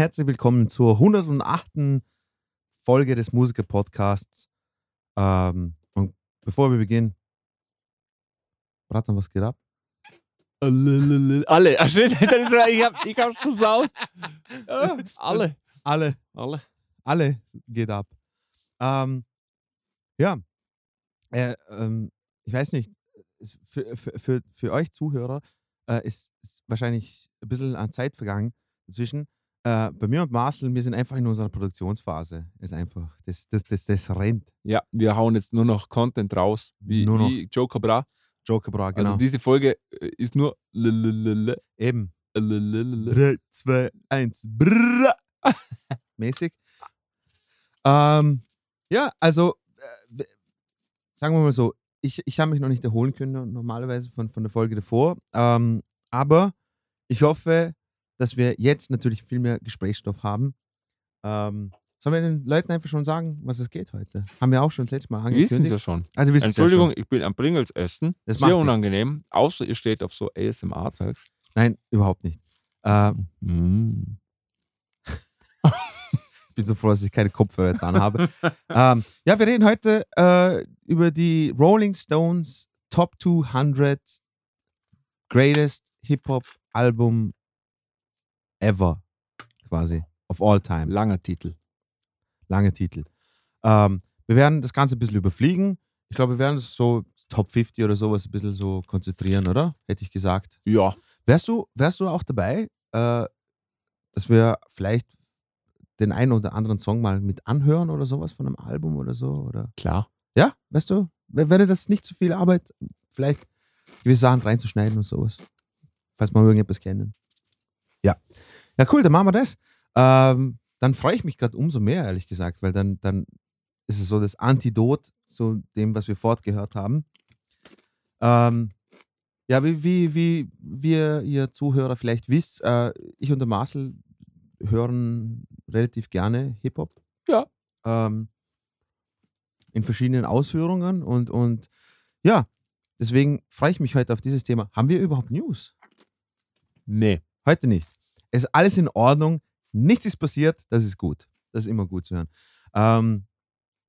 Herzlich willkommen zur 108. Folge des Musiker-Podcasts. Ähm, und bevor wir beginnen, Bratan, was geht ab? Alle. Ach, ist, ich, hab, ich hab's versaut. Ja, alle. Alle, Alle. alle geht ab. Ähm, ja, äh, ähm, ich weiß nicht, für, für, für euch Zuhörer äh, ist, ist wahrscheinlich ein bisschen an Zeit vergangen dazwischen. Äh, bei mir und Marcel, wir sind einfach in unserer Produktionsphase. Ist einfach, das, das, das, das rennt. Ja, wir hauen jetzt nur noch Content raus, wie, Nur noch. wie Joker Bra. Joker Bra, genau. Also diese Folge äh, ist nur lelelele, Eben. lelelele. 3, 2, 1, brrr. mäßig. Ähm, ja, also, äh, sagen wir mal so, ich, ich habe mich noch nicht erholen können normalerweise von, von der Folge davor. Ähm, aber ich hoffe, dass wir jetzt natürlich viel mehr Gesprächsstoff haben. Ähm, sollen wir den Leuten einfach schon sagen, was es geht heute? Haben wir auch schon das letzte Mal Wir wissen angekündigt. ja schon. Also, ihr ja Entschuldigung, schon. ich bin am Pringles essen. Das Sehr unangenehm. Außer ihr steht auf so ASMR-Zeugs. Nein, überhaupt nicht. Äh, Mm. Ich bin so froh, dass ich keine Kopfhörer jetzt anhabe. ähm, ja, wir reden heute äh, über die Rolling Stones Top 200 Greatest Hip-Hop Album ever, quasi, of all time. Langer Titel. Lange Titel. Ähm, wir werden das Ganze ein bisschen überfliegen. Ich glaube, wir werden es so Top 50 oder sowas ein bisschen so konzentrieren, oder? Hätte ich gesagt. Ja. Wärst du, wärst du auch dabei, äh, dass wir vielleicht den einen oder anderen Song mal mit anhören oder sowas von einem Album oder so? Oder? Klar. Ja, weißt du, wär- wäre das nicht zu viel Arbeit, vielleicht gewisse Sachen reinzuschneiden und sowas? Falls wir irgendetwas kennen. Ja. Ja, cool, dann machen wir das. Ähm, dann freue ich mich gerade umso mehr, ehrlich gesagt, weil dann, dann ist es so das Antidot zu dem, was wir fortgehört haben. Ähm, ja, wie, wie, wie, wie ihr Zuhörer vielleicht wisst, äh, ich und der Marcel hören relativ gerne Hip-Hop. Ja. Ähm, in verschiedenen Ausführungen und, und ja, deswegen freue ich mich heute auf dieses Thema. Haben wir überhaupt News? Nee. Heute nicht. Es ist alles in Ordnung, nichts ist passiert, das ist gut. Das ist immer gut zu hören. Ähm,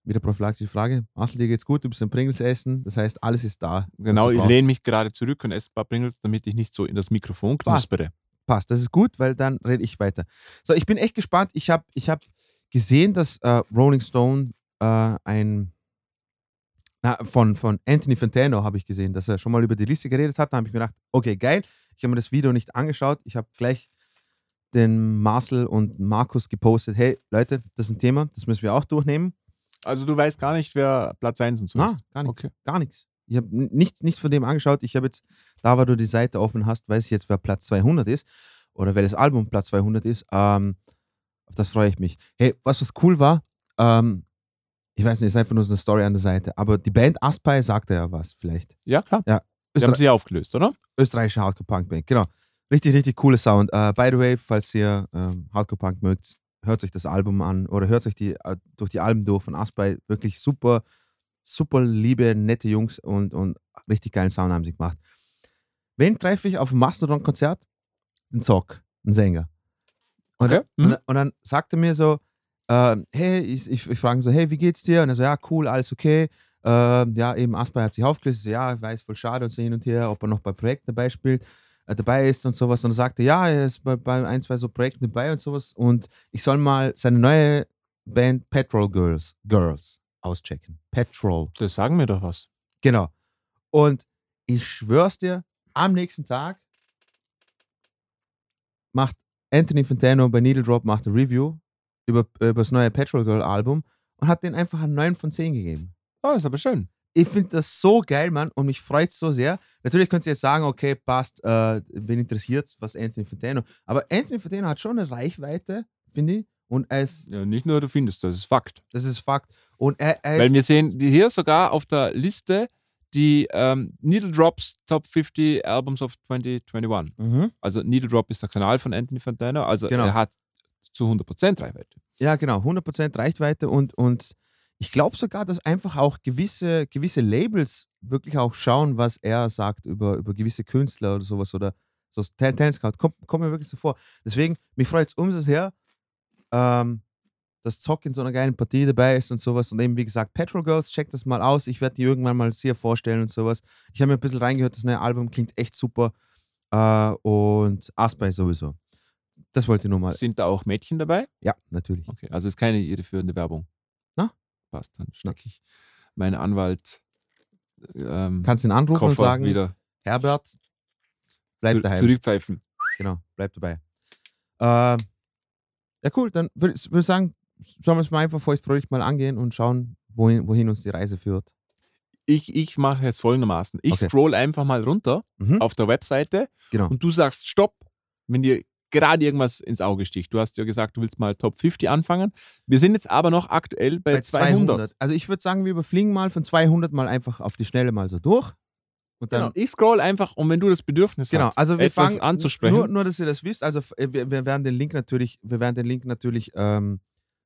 wieder prophylaktische Frage. Marcel, dir geht's gut, du bist ein Pringles essen, das heißt, alles ist da. Genau, ich lehne mich gerade zurück und esse ein paar Pringles, damit ich nicht so in das Mikrofon Passt. knuspere. Passt, das ist gut, weil dann rede ich weiter. So, ich bin echt gespannt. Ich habe ich hab gesehen, dass äh, Rolling Stone äh, ein na, von, von Anthony Fantano habe ich gesehen, dass er schon mal über die Liste geredet hat. Da habe ich mir gedacht, okay, geil. Ich habe mir das Video nicht angeschaut. Ich habe gleich den Marcel und Markus gepostet, hey Leute, das ist ein Thema, das müssen wir auch durchnehmen. Also du weißt gar nicht, wer Platz 1 und so ist. gar nichts. Okay. Gar nichts. Ich habe nichts, nichts von dem angeschaut. Ich habe jetzt, da weil du die Seite offen hast, weiß ich jetzt, wer Platz 200 ist oder wer das Album Platz 200 ist. Ähm, auf das freue ich mich. Hey, was was cool war, ähm, ich weiß nicht, ist einfach nur so eine Story an der Seite, aber die Band Aspire sagte ja was, vielleicht. Ja, klar. Ja. Die haben Öster sie aufgelöst, oder? österreichische Hardcore-Punk-Band, genau. Richtig, richtig cooler Sound. Äh, by the way, falls ihr ähm, Hardcore-Punk mögt, hört euch das Album an oder hört euch die, äh, durch die Alben durch von Aspire. Wirklich super, super liebe, nette Jungs und, und richtig geilen Sound haben sie gemacht. Wen treffe ich auf dem Mastodon-Konzert? Den Zock, einen Sänger. Und, Okay. und, Mhm. und dann sagte er mir so, äh, hey, ich, ich, ich frage ihn so, hey, wie geht's dir? Und er so, ja, cool, alles okay. Äh, ja, eben Aspire hat sich aufgelöst. So, ja, ich weiß, voll schade und so hin und her, ob er noch bei Projekten dabei spielt, äh, dabei ist und sowas. Und er sagte, ja, er ist bei, bei ein, zwei so Projekten dabei und sowas. Und ich soll mal seine neue Band Petrol Girls, Girls auschecken. Petrol. Das sagen mir doch was. Genau. Und ich schwör's dir, am nächsten Tag macht Anthony Fantano bei Needle Drop macht eine Review über, über das neue Petrol Girl Album und hat den einfach einen 9 von 10 gegeben. Oh, ist aber schön. Ich finde das so geil, Mann, und mich freut so sehr. Natürlich könnt ihr jetzt sagen, okay, passt, äh, wen interessiert was Anthony Fantano. Aber Anthony Fantano hat schon eine Reichweite, finde ich. Und er ist, Ja, nicht nur du findest, das ist Fakt. das ist Fakt. Und er, er Weil wir sehen die hier sogar auf der Liste die ähm, Needle Drops Top 50 Albums of 2021. mhm. Also Needle Drop ist der Kanal von Anthony Fantano, also Genau. er hat zu 100% Reichweite. Ja, genau, 100% Reichweite und, und ich glaube sogar, dass einfach auch gewisse, gewisse Labels wirklich auch schauen, was er sagt über, über gewisse Künstler oder sowas oder So Tal- Talent Scout, kommt, kommt mir wirklich so vor. Deswegen, mich freut es umso sehr, ähm, dass Zock in so einer geilen Partie dabei ist und sowas. Und eben, wie gesagt, Petrol Girls, checkt das mal aus. Ich werde die irgendwann mal hier vorstellen und sowas. Ich habe mir ein bisschen reingehört, das neue Album klingt echt super. Äh, und Aspay sowieso. Das wollte ich nur mal. Sind da auch Mädchen dabei? Ja, natürlich. Okay, also ist keine irreführende Werbung. Na? Passt, dann stecke ich meinen Anwalt ähm, Kannst ihn anrufen und Koffer sagen, wieder Herbert, bleib zu, daheim. zurückpfeifen. Genau, bleib dabei. Ähm, ja, cool. Dann würde ich würd sagen, sollen wir es mal einfach feuchtfröhlich mal angehen und schauen, wohin, wohin uns die Reise führt. Ich, ich mache jetzt folgendermaßen. Ich Okay. scroll einfach mal runter Mhm. auf der Webseite Genau. und du sagst Stopp, wenn dir gerade irgendwas ins Auge sticht. Du hast ja gesagt, du willst mal Top 50 anfangen. Wir sind jetzt aber noch aktuell bei, 200. Also ich würde sagen, wir überfliegen mal von 200 mal einfach auf die Schnelle mal so durch. Und dann, Genau. Ich scroll einfach und wenn du das Bedürfnis Genau, hast, also wir etwas fangen anzusprechen, Nur, nur, dass ihr das wisst. Also äh, wir, wir werden den Link natürlich, wir werden den Link natürlich ähm,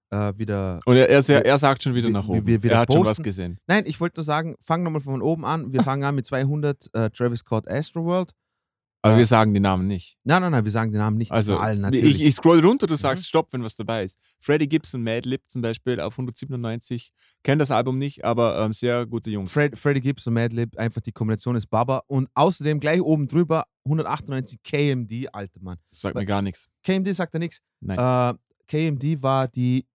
äh, wieder. und er, er, er sagt schon wieder wir- nach wir- oben. wir wieder er hat schon was posten. gesehen. Nein, ich wollte nur sagen, fangen nochmal von oben an. Wir fangen an mit 200 äh, Travis Scott Astroworld. Aber Ja. wir sagen die Namen nicht. Nein, nein, nein, wir sagen den Namen nicht Also allen ich, natürlich. ich scroll runter, du sagst Mhm. Stopp, wenn was dabei ist. Freddie Gibson, Madlib zum Beispiel auf 197. Kennt das Album nicht, aber ähm, sehr gute Jungs. Fred, Freddie Gibbs und Madlib, einfach die Kombination ist Baba. Und außerdem gleich oben drüber 198 KMD, alter Mann. Das sagt mir gar nichts. KMD sagt er nichts. Nein. Äh, KMD war die,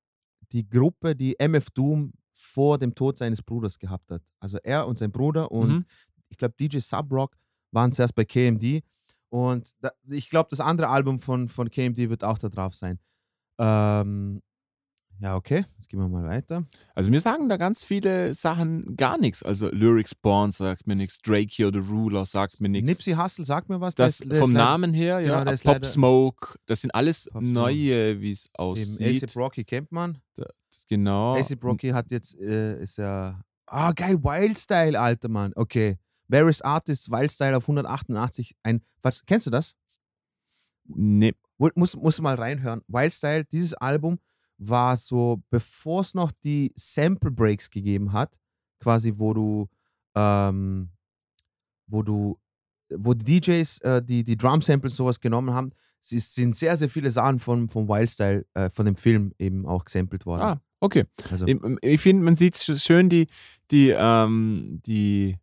die Gruppe, die MF Doom vor dem Tod seines Bruders gehabt hat. Also er und sein Bruder und Mhm. ich glaube DJ Subrock waren zuerst bei KMD. Und da, ich glaube, das andere Album von, von KMD wird auch da drauf sein. Ähm, ja, okay, jetzt gehen wir mal weiter. Also mir sagen da ganz viele Sachen gar nichts. Also Lyrics Born sagt mir nichts, Drake Here, The Ruler sagt mir nichts. Nipsey Hussle, sag mir was. Das der vom Namen her, genau, ja, ist Pop Smoke, das sind alles Pop neue, wie es aussieht. ASAP Rocky kennt man. Genau. ASAP Rocky hat jetzt, äh, ist ja. Ah, geil, Wildstyle, alter Mann. Okay. Various Artists, Wildstyle auf 188. Ein, was, kennst du das? Nee. Muss, musst du mal reinhören. Wildstyle, dieses Album war so, bevor es noch die Sample Breaks gegeben hat, quasi, wo du, ähm, wo du, wo die DJs äh, die, die Drum Samples sowas genommen haben, ist- sind sehr, sehr viele Sachen von, von Wildstyle, äh, von dem Film eben auch gesampelt worden. Ah, okay. also, Ich, ich finde, man sieht sch- schön die, die, ähm, die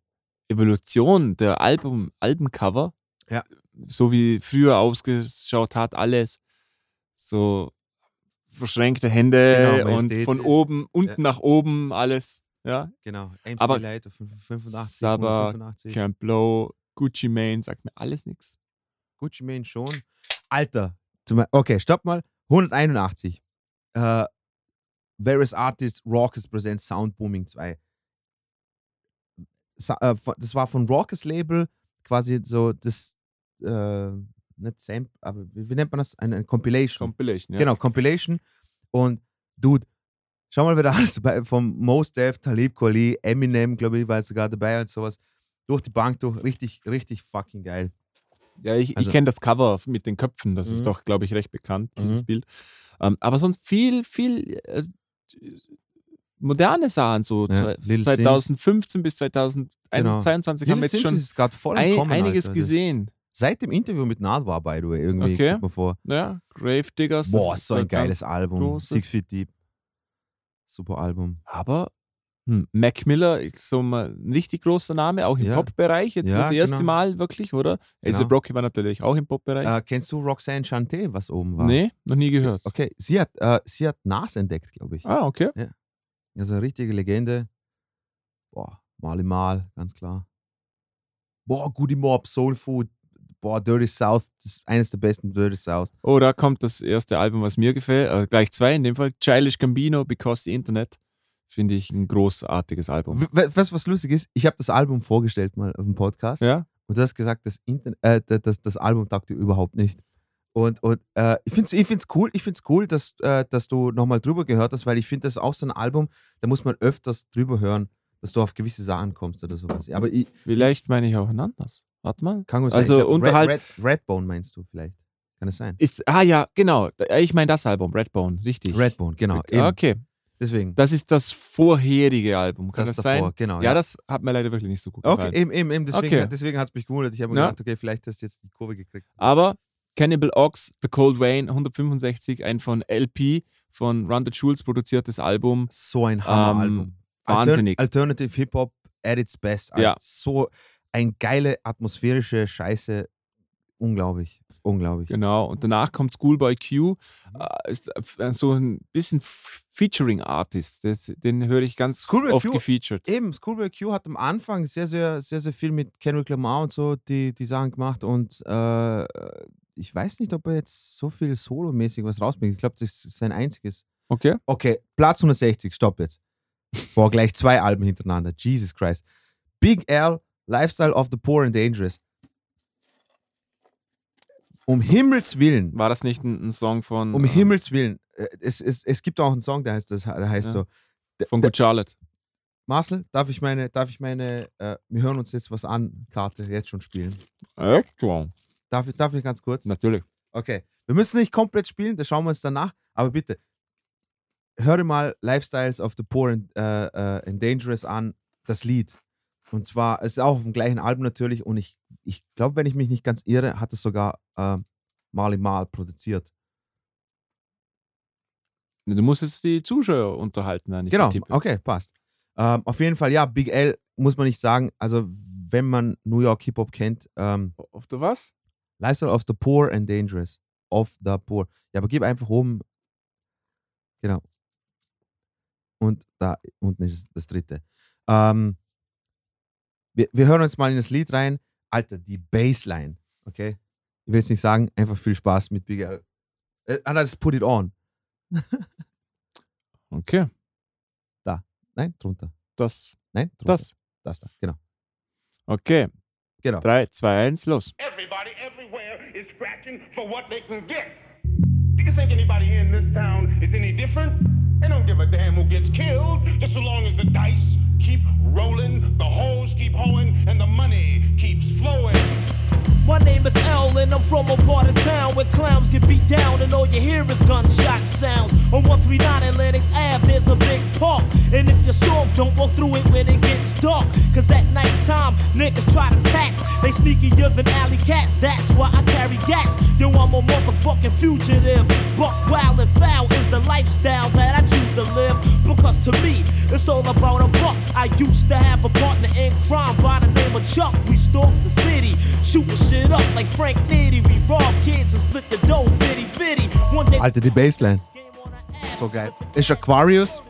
Evolution der Album, Albencover. Ja. So wie früher ausgeschaut hat, alles. So verschränkte Hände Genau, und Majestät. von oben, unten nach oben alles. Ja. genau. MC aber Light auf 85, Saba, 185. Camp Low, Gucci Mane, sagt mir alles nichts. Gucci Mane schon. Alter. Okay, stopp mal. 181. Äh, Various Artists, Raucous Presents Sound Booming 2. Äh, das war von Raucous Label quasi so das, äh, nicht Sample, aber wie, nennt man das? Eine, eine Compilation. Compilation, ja. Genau, Compilation. Und Dude, schau mal, wer da alles dabei vom Most Def, Talib Kweli, Eminem, glaube ich, war sogar dabei und sowas. Durch die Bank durch. Richtig, richtig fucking geil. Ja, ich, Also- ich kenne das Cover mit den Köpfen, das Mhm. ist doch, glaube ich, recht bekannt, dieses Mhm. Bild. Ähm, aber sonst viel, viel äh, moderne Sachen, so Ja, zwei- Lil 2015 bis 2022 Lil haben wir jetzt Sims schon ein, Kommen, einiges Alter. Das- gesehen. Seit dem Interview mit Nadwa, by the way, irgendwie Okay. kommt mir vor. Ja, Grave Diggers. das Boah, ist so ein geiles Album. großes- Six Feet Deep. Super Album. Aber hm, Mac Miller ist so ein richtig großer Name, auch im Ja. Pop-Bereich. Jetzt Ja, das erste genau. Mal wirklich, oder? Also Genau. Brocky war natürlich auch im Pop-Bereich. Äh, kennst du Roxanne Chanté, was oben war? nee, noch nie gehört. Okay, sie hat, äh, sie hat Nas entdeckt, glaube ich. Ah, okay. Also eine richtige Legende. Boah, Mali Mal, ganz klar. Boah, Goody Mob, Soul Food. Boah, Dirty South, das ist eines der besten Dirty South. Oh, da kommt das erste Album, was mir gefällt. Äh, gleich zwei in dem Fall. Childish Gambino, Because the Internet. Finde ich ein großartiges Album. Weißt du, was lustig ist? Ich habe das Album vorgestellt mal auf dem Podcast. Ja? Und du hast gesagt, das, Inter äh, das, das, das Album taugt dir überhaupt nicht. Und, und äh, ich finde es ich find's cool, ich find's cool dass, äh, dass du nochmal drüber gehört hast, weil ich finde, das ist auch so ein Album, da muss man öfters drüber hören, dass du auf gewisse Sachen kommst oder sowas. Ja, Aber ich Vielleicht meine ich auch ein anderes. Warte mal. kann gut sein. Also glaub, unterhalb- Red, Red, Redbone meinst du vielleicht? Kann es sein? Ist, ah ja, genau. Ich meine das Album, Redbone, richtig. Redbone, genau. Ah, eben. Okay. Deswegen. Das ist das vorherige Album, kann das, das davor, sein? genau. Ja, Ja, das hat mir leider wirklich nicht so gut gefallen. okay, eben, eben, eben. Deswegen, Okay. deswegen hat es mich gewundert. Ich habe mir Ja. gedacht, okay, vielleicht hast du jetzt die Kurve gekriegt. Aber Cannibal Ox, The Cold Rain, 165, ein von LP, von Run the Jewels produziertes Album. So ein Hammeralbum. Ähm, wahnsinnig. Alternative Hip-Hop at its best. Ja. So ein geile atmosphärische Scheiße. Unglaublich. Unglaublich. Genau. Und danach kommt Schoolboy Q, äh, ist äh, so ein bisschen Featuring-Artist. Den höre ich ganz Schoolboy oft Q- gefeatured. Eben, Schoolboy Q hat am Anfang sehr, sehr, sehr, sehr viel mit Kendrick Lamar und so die, die Sachen gemacht und äh, ich weiß nicht, ob er jetzt so viel solomäßig was rausbringt. Ich glaube, das ist sein einziges. Okay. Okay, Platz 160, stopp jetzt. Boah, gleich zwei Alben hintereinander. Jesus Christ. Big L, Lifestyle of the Poor and Dangerous. Um Himmels Willen, War das nicht ein, ein Song von, um äh, Himmels Willen. äh, Es, es, es gibt auch einen Song, der heißt, das, der heißt Ja. so. Von Good Charlotte? Marcel, darf ich meine, darf ich meine, äh, wir hören uns jetzt was an, Karte jetzt schon spielen? Echt? Darf ich, darf ich ganz kurz? Natürlich. Okay. Wir müssen nicht komplett spielen, das schauen wir uns danach. Aber bitte, hör dir mal Lifestyles of the Poor and, äh, äh, and Dangerous an, das Lied. Und zwar, es ist auch auf dem gleichen Album natürlich. Und ich, ich glaube, wenn ich mich nicht ganz irre, hat es sogar äh, Marley Marl produziert. Du musst jetzt die Zuschauer unterhalten, eigentlich. Genau, okay, passt. Ähm, auf jeden Fall, ja, Big L muss man nicht sagen. Also, wenn man New York Hip-Hop kennt, ähm, Auf der was? Lifestyle of the Poor and Dangerous. Of the Poor. Ja, aber gib einfach oben. Genau. Und da unten ist das dritte. Ähm, wir, wir hören uns mal in das Lied rein. Alter, die Bassline. Okay? Ich will jetzt nicht sagen, einfach viel Spaß mit Big L. Äh, ah, das ist Put It On. Okay. Nein, drunter. Das. Nein, drunter. Das. Das da, genau. Okay. Genau. 3, 2, 1, los. Everybody everywhere is scratching for what they can get. Do you think anybody here in this town is any different? They don't give a damn who gets killed, just so long as the dice keep rolling, the hoes keep hoeing, and the money keeps flowing. My name is L and I'm from a part of town where clowns get beat down and all you hear is gunshot sounds. On 139 Atlantic Ave, there's a big park. And if you're soft, don't walk through it when it gets dark. Cause at nighttime, niggas try to tax. They sneakier than alley cats, that's why I carry gats. Yo, I'm a motherfucking fugitive. Buck wild and foul is the lifestyle that I choose to live. Because to me, it's all about a buck. I used to have a partner in crime by the name of Chuck. We stalked the city, shooting shit up like Frank Nitty. We robbed kids and split the dough, fitty fitty. One day, Alter, die Bassline. So geil. Ist Aquarius.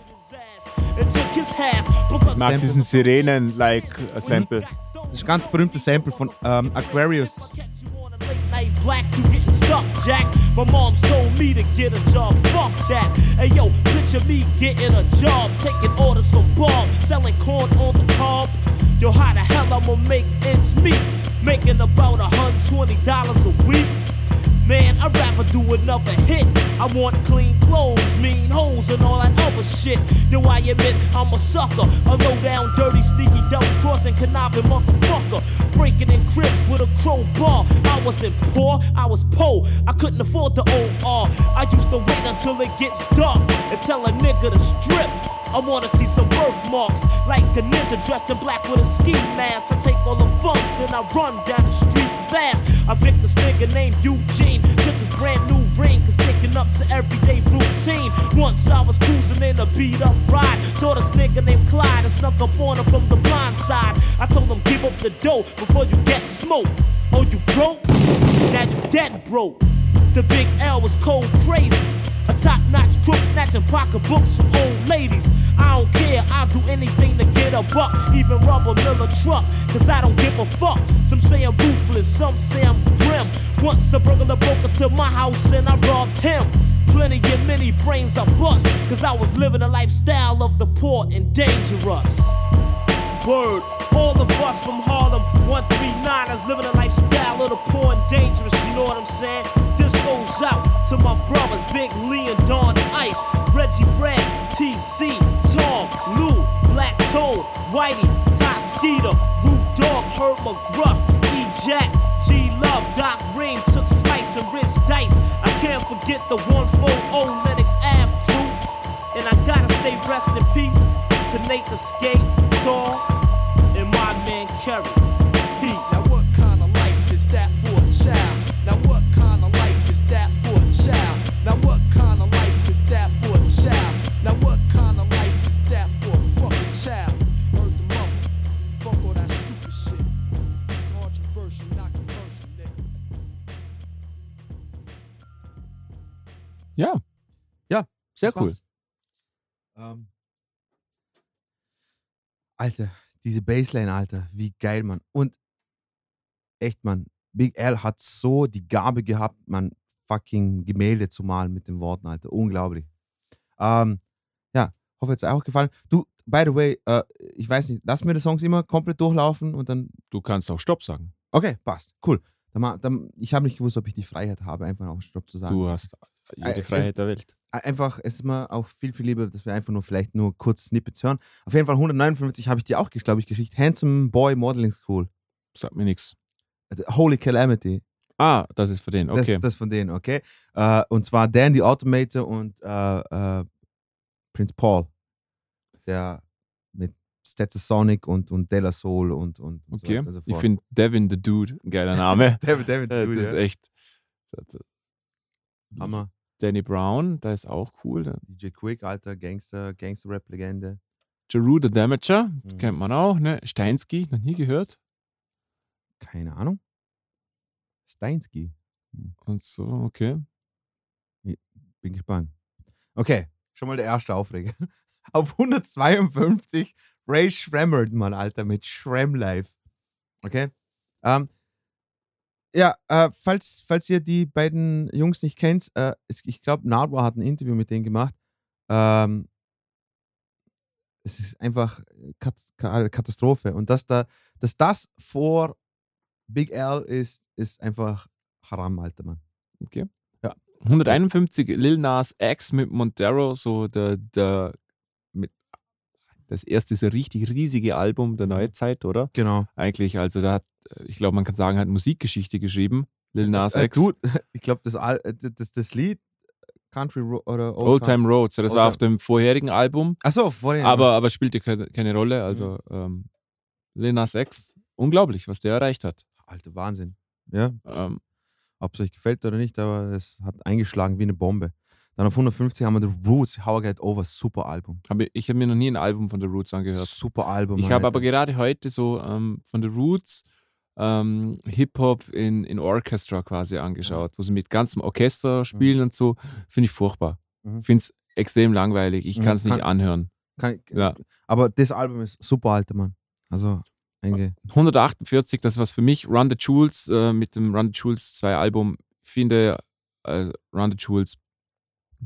And took his half because Ich mag diesen Sirenen-like-Sample. Das ist ein ganz berühmtes Sample von ähm, Aquarius. Catch you on a late night black, you getting stuck, Jack. My mom's told me to get a job, fuck that. Hey yo, picture me getting a job, taking orders from Bob, selling corn on the cob. Yo, how the hell I'ma make ends meet? Making about $120 a week. Man, I'd rather do another hit. I want clean clothes, mean hoes, and all that other shit. Yo, I admit I'm a sucker. A low down, dirty, sneaky, double crossing, conniving motherfucker. Breaking in cribs with a crowbar. I wasn't poor, I was poor. I couldn't afford the OR. I used to wait until it gets dark and tell a nigga to strip. I wanna see some birthmarks, like a ninja dressed in black with a ski mask. I take all the funds, then I run down the street fast. I picked this nigga named Eugene, took his brand new ring, cause sticking up's an everyday routine. Once I was cruising in a beat up ride, saw this nigga named Clyde and snuck up on him from the blind side. I told him, give up the dough before you get smoked. Oh, you broke? Now you dead broke. The big L was cold crazy. A top notch crook snatching pocketbooks from old ladies. I don't care, I'll do anything to get a buck, even rob a Miller truck, cause I don't give a fuck. Some say I'm ruthless, some say I'm grim. Once a burglar broke into my house and I robbed him. Plenty of many brains I bust, cause I was living a lifestyle of the poor and dangerous. Word. All of us from Harlem, 139ers, living a lifestyle of the poor and dangerous, you know what I'm saying? To my brothers, Big Lee and Don Ice, Reggie Brad, TC, Tom, Lou, Black Toad, Whitey, Skeeter, Root Dog, Herb McGruff, E Jack, G Love, Doc Ream, took Slice and Rich Dice. I can't forget the 140 Lennox Ave crew. And I gotta say rest in peace to Nate the Skate, Tall, sehr das cool. Ähm, Alter, diese Bassline, Alter, wie geil, Mann. Und echt, Mann, Big L hat so die Gabe gehabt, man fucking Gemälde zu malen mit den Worten, Alter. Unglaublich. Ähm, ja, hoffe, es auch gefallen. Du, by the way, äh, ich weiß nicht, lassen wir die Songs immer komplett durchlaufen und dann. Du kannst auch Stopp sagen. Okay, passt. Cool. Dann, dann, ich habe nicht gewusst, ob ich die Freiheit habe, einfach auch Stopp zu sagen. Du hast Äh, jede es- Freiheit der Welt. einfach, es ist mir auch viel, viel lieber, dass wir einfach nur vielleicht nur kurz Snippets hören. Auf jeden Fall 159 habe ich dir auch, glaube ich, geschickt. Handsome Boy Modeling School. Sagt mir nichts. Also Holy Calamity. Ah, das ist für den. Das, Okay. das von denen, okay? Äh, und zwar Dan the Automator und äh, äh, Prince Paul. Der mit Stetsasonic und, und Della Soul und, und, und so okay. weiter und so ich finde Devin the Dude ein geiler Name. David, David, Äh, Dude, das ist echt. Hammer. Danny Brown, der ist auch cool. DJ Quick, alter Gangster, Gangster-Rap-Legende. Jeru the Damager, Mhm. kennt man auch. Ne? Steinsky, noch nie gehört. Keine Ahnung. Steinsky. Und so, okay. Bin gespannt. Okay, schon mal der erste Aufreger. Auf 152 Ray Shremmerd, Mann, Alter, mit Shrem Live. Okay. Ähm, ja, äh, falls, falls ihr die beiden Jungs nicht kennt, äh, ich glaube, Nardwar hat ein Interview mit denen gemacht. Ähm, es ist einfach Ka- Katastrophe. Und dass, da, dass das vor Big L ist, ist einfach Haram, Alter, Mann. 151 Lil Nas X mit Montero, so der, der das erste so richtig riesige Album der Neuzeit, oder? Genau. Eigentlich, also da hat, ich glaube, man kann sagen, hat Musikgeschichte geschrieben. Lil Nas Äh, X. du, ich glaube, das, äh, das, das Lied Country Ro oder Old Time Roads, das Old war Time- auf dem vorherigen Album, Achso, vorhin. aber, aber spielte keine, keine Rolle. Also ähm, Lil Nas X, unglaublich, was der erreicht hat. Alter, Wahnsinn. Ja, Ähm, ob es euch gefällt oder nicht, aber es hat eingeschlagen wie eine Bombe. Dann auf 150 haben wir The Roots, How I Get Over, super Album. hab ich ich habe mir noch nie ein Album von The Roots angehört. Super Album. Ich habe aber gerade heute so ähm, von The Roots ähm, Hip-Hop in, in Orchestra quasi angeschaut, wo sie mit ganzem Orchester spielen und so. Finde ich furchtbar. Mhm. Finde es extrem langweilig. Ich Mhm, kann es nicht anhören. Kann, Ja. Aber das Album ist super, Alter, Mann. Also, einge 148, das was für mich. Run the Jewels äh, mit dem Run the Jewels 2 Album. Ich finde äh, Run the Jewels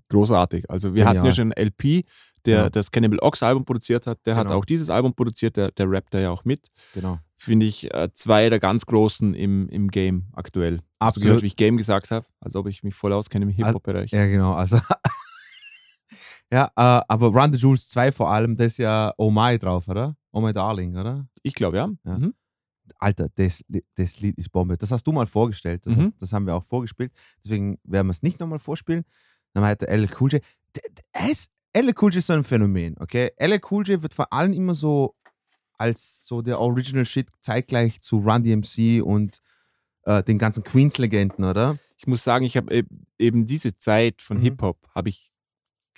großartig. Also wir hatten ja Genial. schon einen LP, der Ja. das Cannibal Ox Album produziert hat. Der hat Genau. auch dieses Album produziert, der, der rappt da ja auch mit. genau. finde ich äh, zwei der ganz großen im, im Game aktuell. Hast du Absolut. gehört, wie ich Game gesagt habe? Als ob ich mich voll auskenne im Hip-Hop-Bereich. Ja, genau. Also, ja, äh, aber Run the Jewels 2 vor allem, das ist ja Oh My drauf, oder? Oh My Darling, oder? Ich glaube, ja. Ja. Mhm. Alter, das, das Lied ist Bombe. Das hast du mal vorgestellt. Das, Mhm. hast, das haben wir auch vorgespielt. Deswegen werden wir es nicht nochmal vorspielen. Dann meinte LL Cool J. Ist- LL Cool J ist so ein Phänomen, okay? LL Cool J wird vor allem immer so als so der Original Shit zeitgleich zu Run DMC und äh, den ganzen Queens-Legenden, oder? Ich muss sagen, ich habe eben diese Zeit von Mhm. Hip-Hop habe ich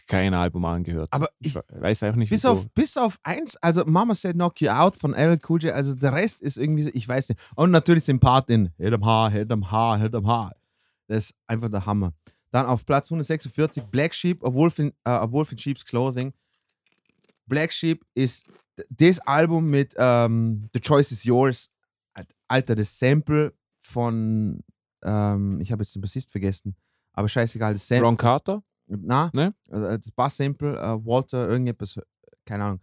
kein Album angehört. Aber ich, ich- weiß auch nicht, Bis wieso. auf, bis auf eins, also Mama Said Knock You Out von LL Cool J, also der Rest ist irgendwie, so, ich weiß nicht. Und natürlich den Part in Hit am Haar, Hit am Haar, Hit am Haar. Das ist einfach der Hammer. Dann auf Platz 146 Black Sheep, A Wolf in, äh, A Wolf in Sheep's Clothing. Black Sheep ist das Album mit ähm, The Choice is Yours. Alter, das Sample von, ähm, ich habe jetzt den Bassist vergessen, aber scheißegal, das Sample. Ron Carter? Na, Ne? äh, das Bass-Sample, äh, Walter, irgendetwas, äh, keine Ahnung.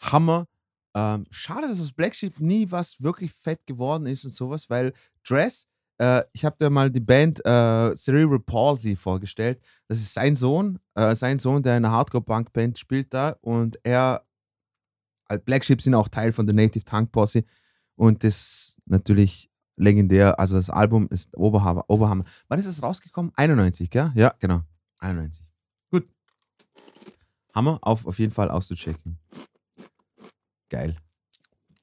Hammer. Ähm, schade, dass aus Black Sheep nie was wirklich fett geworden ist und sowas, weil Dress, äh, ich habe dir mal die Band äh, Cerebral Palsy vorgestellt. Das ist sein Sohn, äh, sein Sohn, der in einer Hardcore-Punk-Band spielt da und er, äh, Black Sheep sind auch Teil von der Native Tongue Posse und das ist natürlich legendär. Also das Album ist Oberhammer. Oberhammer. Wann ist es rausgekommen? 91, gell? Ja, genau. 91. Gut. Hammer, auf, auf jeden Fall auszuchecken. Geil.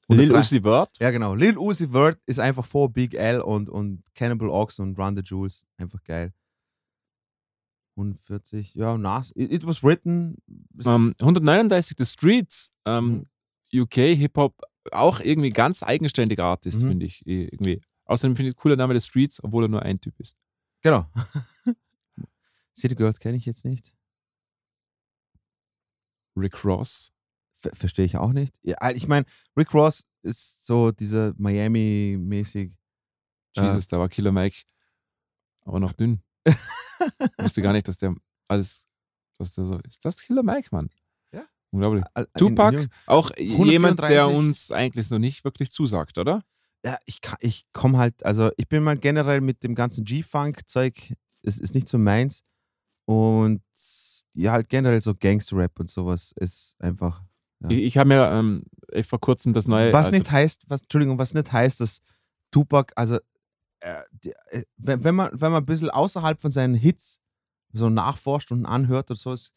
Lil 103 Uzi Vert. Ja, genau. Lil Uzi Vert ist einfach vor Big L und, und Cannibal Ox und Run the Jewels. Einfach geil. 140, ja, Nas. It, it was written. Es- Ähm, 139 The Streets. Ähm, Mhm. UK Hip-Hop. Auch irgendwie ganz eigenständiger Artist, Mhm. finde ich. Irgendwie. Außerdem finde ich cooler Name The Streets, obwohl er nur ein Typ ist. Genau. City Girls kenne ich jetzt nicht. Rick Ross. Ver Verstehe ich auch nicht. Ja, ich meine, Rick Ross ist so dieser Miami-mäßig. Äh. Jesus, da war Killer Mike. Aber noch dünn. wusste gar nicht, dass der alles. Dass der so, ist das Killer Mike, Mann? Ja. Unglaublich. Al- Tupac, ein- auch jemand, der 134. uns eigentlich so nicht wirklich zusagt, oder? Ja, ich, kann- ich komme halt, also ich bin mal generell mit dem ganzen G-Funk-Zeug, es ist nicht so meins. Und ja, halt generell so Gangster-Rap und sowas ist einfach. Ja. Ich, ich habe mir ähm, vor kurzem das neue. Was also, nicht heißt, was, Entschuldigung, was nicht heißt, dass Tupac, also äh, die, äh, wenn, wenn, man, wenn man ein bisschen außerhalb von seinen Hits so nachforscht und anhört oder so, ist,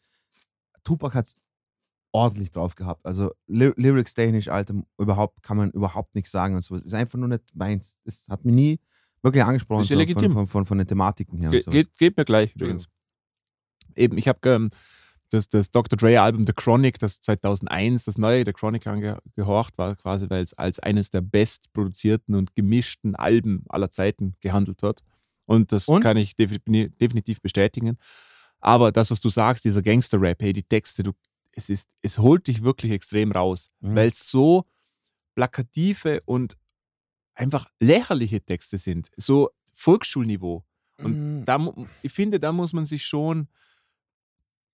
Tupac hat ordentlich drauf gehabt. Also Ly Lyrics-technisch, Alter, überhaupt kann man überhaupt nichts sagen und so. Es ist einfach nur nicht meins. Es hat mich nie wirklich angesprochen Ist ja so, legitim. von, von, von, von den Thematiken her. Ge geht, geht mir gleich übrigens. Eben, ich habe ähm, das, das Dr. Dre-Album The Chronic, das 2001, das neue The Chronic angehorcht war, quasi, weil es als eines der bestproduzierten und gemischten Alben aller Zeiten gehandelt wird. Und das Und? kann ich defini definitiv bestätigen. Aber das, was du sagst, dieser Gangster-Rap, hey, die Texte, du, es, ist, es holt dich wirklich extrem raus, Mhm. weil es so plakative und einfach lächerliche Texte sind. So Volksschulniveau. Und Mm. da, ich finde, da muss man sich schon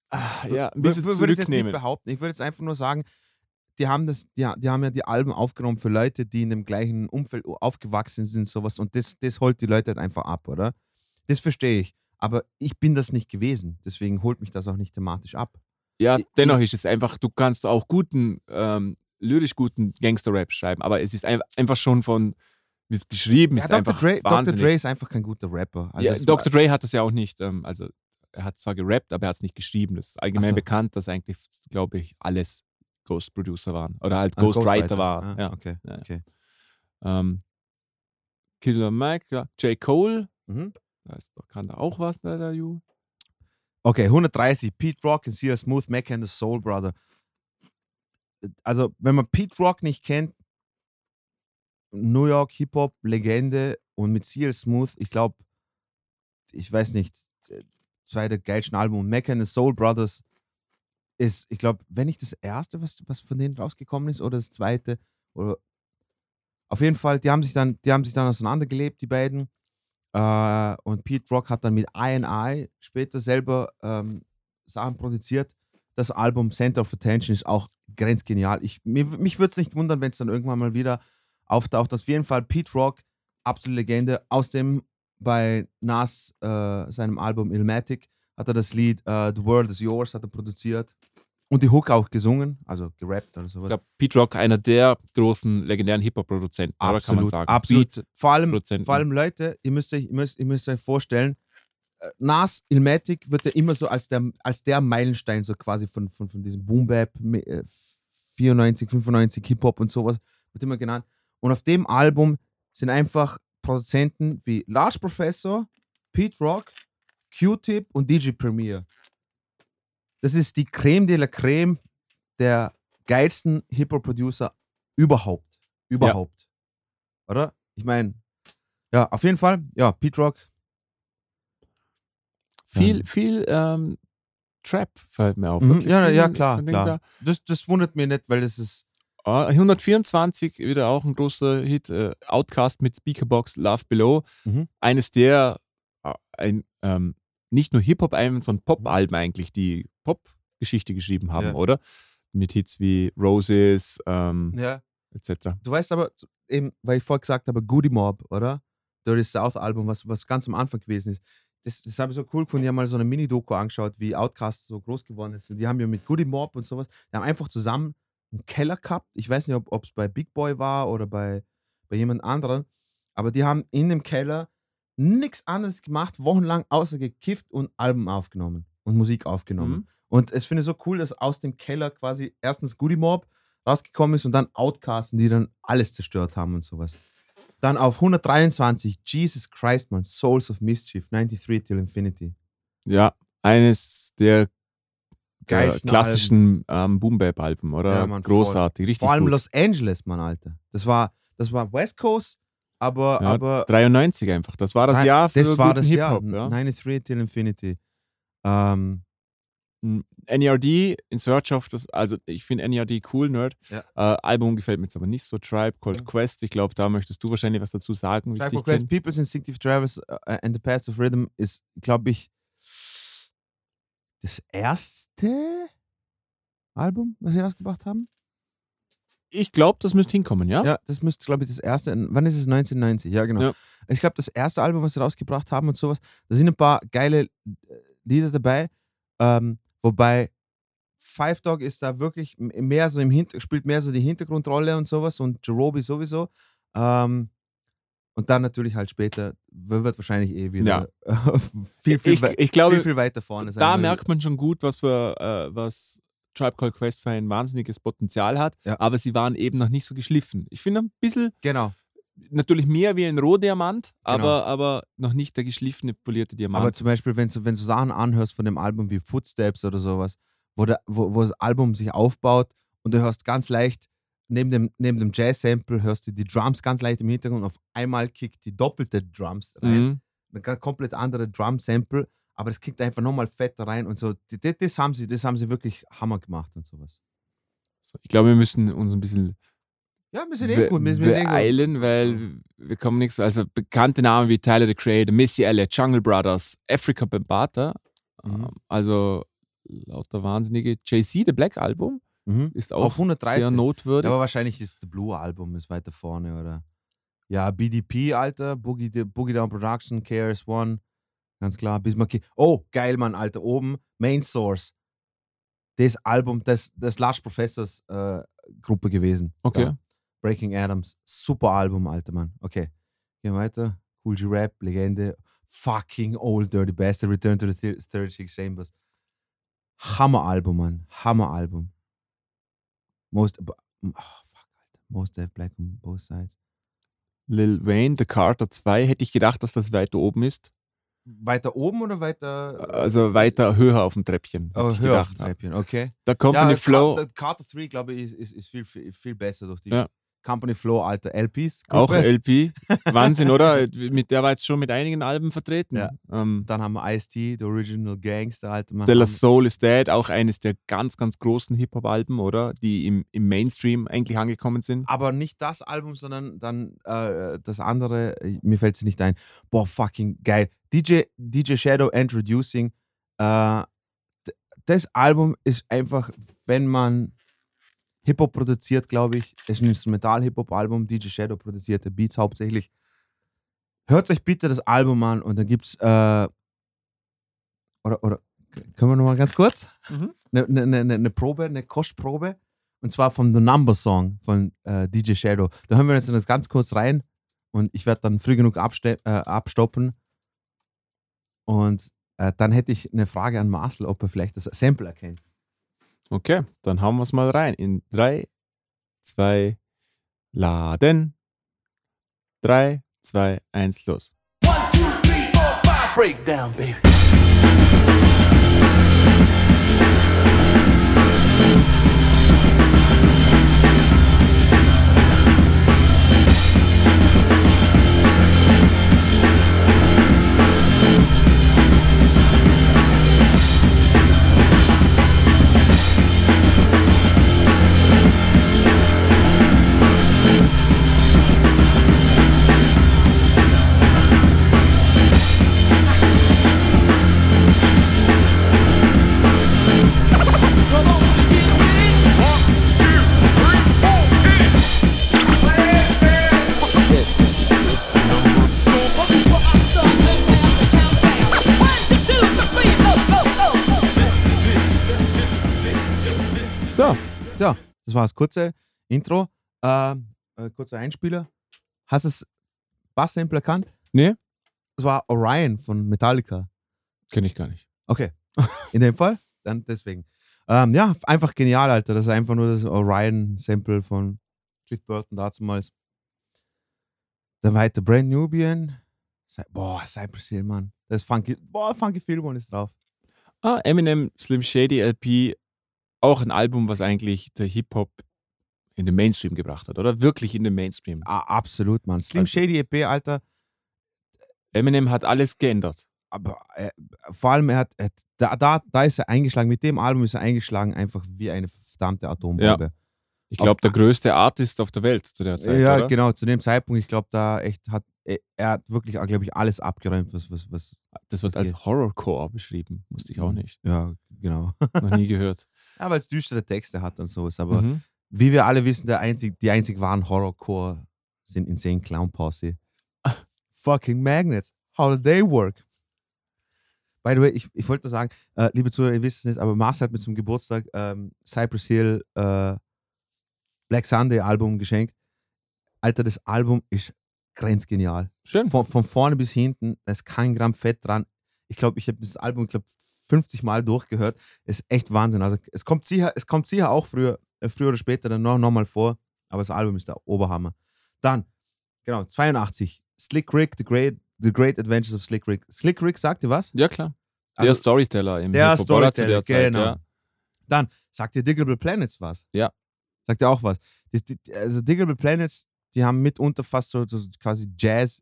ah, ja, ein bisschen wür- würde ich jetzt nicht behaupten. Ich würde jetzt einfach nur sagen, die haben, das, die, die haben ja die Alben aufgenommen für Leute, die in dem gleichen Umfeld aufgewachsen sind, sowas. Und das, das holt die Leute halt einfach ab, oder? Das verstehe ich. Aber ich bin das nicht gewesen. Deswegen holt mich das auch nicht thematisch ab. Ja, Ich- dennoch ist es einfach, du kannst auch guten, ähm, lyrisch guten Gangster-Rap schreiben, aber es ist ein, einfach schon von, wie es geschrieben Ja, ist, Dr. einfach Dre, Dr. Dre ist einfach kein guter Rapper. Also ja, Dr. Dre hat das ja auch nicht, ähm, also er hat zwar gerappt, aber er hat es nicht geschrieben. Das ist allgemein so. bekannt, dass eigentlich, glaube ich, alles Ghost Producer waren oder halt Ah, Ghostwriter war. Ah, ja. Okay. Ja. okay. Ähm, Killer Mike, ja. J. Cole, Mhm. da ist, da kann da auch was, der, der Ju. Okay, 130. Pete Rock und CL Smooth, Mac and the Soul Brother. Also, wenn man Pete Rock nicht kennt, New York Hip-Hop-Legende und mit CL Smooth, ich glaube, ich weiß nicht, zwei der geilsten Alben und Mac and the Soul Brothers ist, ich glaube, wenn nicht das erste, was, was von denen rausgekommen ist, oder das zweite, oder auf jeden Fall, die haben sich dann, die haben sich dann auseinandergelebt, die beiden. Äh, und Pete Rock hat dann mit I&I später selber ähm, Sachen produziert. Das Album Center of Attention ist auch grenzgenial. Ich, mir, mich würde es nicht wundern, wenn es dann irgendwann mal wieder auftaucht. Auf jeden Fall Pete Rock, absolute Legende. Aus dem bei Nas, äh, seinem Album Illmatic, hat er das Lied äh, The World is Yours hat er produziert. Und die Hook auch gesungen, also gerappt oder Ich sowas. glaube, Pete Rock, einer der großen legendären Hip-Hop-Produzenten, oder kann man Absolut, sagen. absolut. Beat- Vor allem, vor allem Leute, ihr müsst euch, ihr müsst, ihr müsst euch vorstellen, äh, Nas Ilmatic wird ja immer so als der, als der Meilenstein so quasi von, von, von diesem Boom Bap äh, 94, 95 Hip-Hop und sowas, wird immer genannt. Und auf dem Album sind einfach Produzenten wie Large Professor, Pete Rock, Q-Tip und DJ Premier. Das ist die Creme de la Creme der geilsten Hip-Hop-Producer überhaupt. Überhaupt. Oder? Ich meine, ja, auf jeden Fall, ja, Pete Rock. Viel, Ja. viel ähm, Trap fällt mir auf. Mhm, ja, ja, klar, klar. Das, das wundert mich nicht, weil das ist. Ah, 124, wieder auch ein großer Hit. Äh, Outcast mit Speakerbox Love Below. Mhm. Eines der, äh, ein, ähm, nicht nur Hip-Hop-Alben, sondern Pop-Alben eigentlich, die Pop-Geschichte geschrieben haben, Ja. oder? Mit Hits wie Roses, ähm, Ja. etc. Du weißt aber, eben, weil ich vorher gesagt habe, Goody Mob, oder? Dirty South Album, was, was ganz am Anfang gewesen ist. Das, das habe ich so cool gefunden. Die haben mal so eine Mini-Doku angeschaut, wie Outcast so groß geworden ist. Und die haben ja mit Goody Mob und sowas, die haben einfach zusammen einen Keller gehabt. Ich weiß nicht, ob es bei Big Boy war oder bei, bei jemand anderen. Aber die haben in dem Keller nichts anderes gemacht, wochenlang, außer gekifft und Alben aufgenommen. und Musik aufgenommen. Mhm. Und es finde ich so cool, dass aus dem Keller quasi erstens Goody Mob rausgekommen ist und dann Outcasten, die dann alles zerstört haben und sowas. Dann auf 123, Jesus Christ, man, Souls of Mischief, 93 till Infinity. Ja, eines der Geilsten klassischen ähm, Boom-Bap-Alben, oder? Ja, Mann, voll. Großartig, richtig Vor allem gut. Los Angeles, Mann, Alter. Das war, das war West Coast, aber, Ja, aber 93 einfach. Das war das Nein, Jahr für das war das Jahr. Hip-Hop. Ja. 93 till Infinity. Ähm, NERD, In Search of, das, also ich finde NERD cool, Nerd. Ja. Äh, Album gefällt mir jetzt aber nicht so. Tribe Called. Quest, ich glaube, da möchtest du wahrscheinlich was dazu sagen. Tribe Called Quest. People's Instinctive Drivers uh, and the Paths of Rhythm ist, glaube ich, das erste Album, was sie rausgebracht haben. Ich glaube, das müsste hinkommen, ja? Ja, das müsste, glaube ich, das erste. Wann ist es? 1990, ja, genau. Ja. Ich glaube, das erste Album, was sie rausgebracht haben und sowas, da sind ein paar geile äh, Lieder dabei. Ähm, wobei Five Dog ist da wirklich mehr so im Hinter spielt mehr so die Hintergrundrolle und sowas und Jerobi sowieso. Ähm, und dann natürlich halt später wird wahrscheinlich eh wieder viel, viel, ich, ich glaube, viel, viel weiter vorne sein. da merkt man schon gut, was für äh, was Tribe Called Quest für ein wahnsinniges Potenzial hat, Ja. aber sie waren eben noch nicht so geschliffen. Ich finde ein bisschen, Genau. natürlich mehr wie ein Rohdiamant, Genau. aber, aber noch nicht der geschliffene, polierte Diamant. Aber zum Beispiel, wenn du, wenn du Sachen anhörst von dem Album wie Footsteps oder sowas, wo, der, wo, wo das Album sich aufbaut und du hörst ganz leicht, neben dem, neben dem Jazz-Sample hörst du die Drums ganz leicht im Hintergrund, auf einmal kickt die doppelte Drums rein. Mhm. Ein ganz komplett andere Drum-Sample, aber es kickt einfach nochmal fetter rein und so. Die- Das haben, sie, das haben sie wirklich Hammer gemacht und sowas. So, ich glaube, wir müssen uns ein bisschen Ja, wir sind eh gut. Wir sind, eh beeilen, weil wir kommen nichts. Also bekannte Namen wie Tyler the Creator, Missy Elliott, Jungle Brothers, Africa Bambata, Mhm. ähm, also lauter Wahnsinnige. Jay-Z, The Black Album, Mhm. ist Auf auch 113. sehr notwürdig. Aber wahrscheinlich ist The Blue Album ist weiter vorne, oder? Ja, BDP, Alter, Boogie, Boogie Down Production, KRS One, ganz klar. Bismarck. Oh, geil, Mann, Alter, oben, Main Source. Das Album, das, das Lush Professors äh, Gruppe gewesen. Okay. Ja. Breaking Adams, super Album, Alter, Mann. Okay, gehen wir weiter. Cool G Rap, Legende. Fucking Old Dirty Bastard, Return to the Thir- 36 Chambers. Hammer Album, Mann. Hammer Album. Most, oh, fuck, Alter. Most Def Black on both sides. Lil Wayne, The Carter 2, hätte ich gedacht, dass das weiter oben ist. Weiter oben oder weiter? Also weiter höher auf dem Treppchen. oh, ich höher auf gedacht. dem Treppchen, okay. Der Company ja, Flow, Car- Carter 3, glaube ich, ist, ist, viel, viel besser durch die Ja. Company Flow, Alter, LPs. auch Gruppe. LP. Wahnsinn, oder? Mit der war jetzt schon mit einigen Alben vertreten. Ja. Ähm, Dann haben wir Ice-T, The Original Gangster. Mann. De La. Soul is Dead, auch eines der ganz, ganz großen Hip-Hop-Alben, oder? Die im, im Mainstream eigentlich angekommen sind. aber nicht das Album, sondern dann äh, das andere, äh, mir fällt es nicht ein. Boah, fucking geil. DJ, DJ Shadow Introducing. Äh, das Album ist einfach, wenn man Hip-Hop produziert, glaube ich, ist ein Instrumental-Hip-Hop-Album. DJ Shadow produzierte Beats hauptsächlich. Hört euch bitte das Album an und dann gibt's äh, oder, oder können wir noch mal ganz kurz? Mhm. Eine ne, ne, ne, ne Probe, eine Kostprobe. Und zwar vom The Number Song von äh, DJ Shadow. Da hören wir jetzt das ganz kurz rein und ich werde dann früh genug äh, abstoppen. Und äh, dann hätte ich eine Frage an Marcel, ob er vielleicht das Sample erkennt. Okay, dann hauen wir es mal rein. In 3, 2, laden. 3, 2, 1, los. One, two, three, four, five. Breakdown, baby. Das war das kurze Intro. Äh, äh, kurzer Einspieler. Hast du das Bass-Sample erkannt? nee, Das war Orion von Metallica. kenne ich gar nicht. Okay, In dem Fall. Dann deswegen. Ähm, ja, einfach genial, Alter. Das ist einfach nur das Orion-Sample von Cliff Burton damals. Dann weiter Brand Nubian. Boah, Cypress Hill, Mann. Das ist funky. Boah, funky Film ist drauf. Ah, Eminem Slim Shady LP, auch ein Album, was eigentlich der Hip-Hop in den Mainstream gebracht hat, oder? Wirklich in den Mainstream. Ah, absolut, Mann. Slim Also- Shady EP, Alter. Eminem hat alles geändert. Aber äh, vor allem, er hat, er hat da, da, da ist er eingeschlagen. Mit dem Album ist er eingeschlagen, einfach wie eine verdammte Atombombe. Ich Auf- glaube, der größte Artist auf der Welt zu der Zeit, ja, oder? genau, zu dem Zeitpunkt, ich glaube, da echt hat er, er hat wirklich, glaube ich, alles abgeräumt, was, was, was. Das wird Was als. Horrorcore beschrieben. Wusste ich auch nicht. Ja, genau. Noch nie gehört. ja, weil es düstere Texte hat und sowas. Aber Mhm. wie wir alle wissen, der einzig, die einzig wahren Horrorcore sind Insane Clown Posse. Fucking Magnets. How do they work? By the way, ich, ich wollte nur sagen, äh, liebe Zuhörer, ihr wisst es nicht, aber Mars hat mir zum Geburtstag ähm, Cypress Hill äh, Black Sunday Album geschenkt. Alter, das Album ist grenzgenial. Schön. Von, von vorne bis hinten, da ist kein Gramm Fett dran. Ich glaube, ich habe das Album, ich glaube, 50 Mal durchgehört. ist echt Wahnsinn. Also es kommt sicher, es kommt sicher auch früher, äh, früher oder später dann noch, noch mal vor, aber das Album ist der Oberhammer. Dann, genau, 82, Slick Rick, The Great, The Great Adventures of Slick Rick. Slick Rick sagt dir was? Ja, klar. Der Also, Storyteller im der Storyteller, der Zeit, genau. Ja. Dann, sagt dir Diggable Planets was? Ja. Sagt dir auch was? Also Diggable Planets, die haben mitunter fast so, so quasi Jazz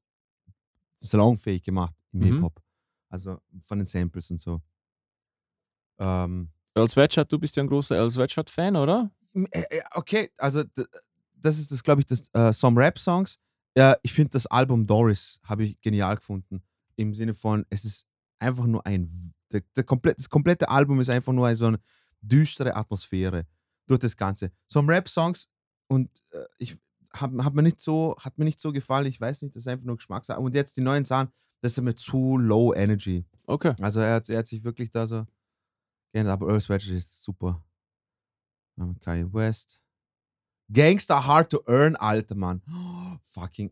salonfähig gemacht im Mhm. Hip-Hop. Also von den Samples und so. Ähm, Earl Sweatshirt, du bist ja ein großer Earl Sweatshirt-Fan, oder? Äh, äh, Okay, also das ist das, glaube ich, das äh, Some Rap-Songs. Äh, ich finde das Album Doris habe ich genial gefunden. Im Sinne von, es ist einfach nur ein. Der, der komplett, das komplette Album ist einfach nur so eine düstere Atmosphäre durch das Ganze. Some Rap-Songs und äh, ich hab, hab mir nicht so, hat mir nicht so gefallen. Ich weiß nicht, das ist einfach nur Geschmackssache. Und jetzt die neuen Sachen, das ist mir zu low energy. Okay. Also er hat, er hat sich wirklich da so geändert, aber Earl Sweatshirt ist super. Dann Kanye West. Gangster Hard to Earn, alter Mann. Oh, fucking.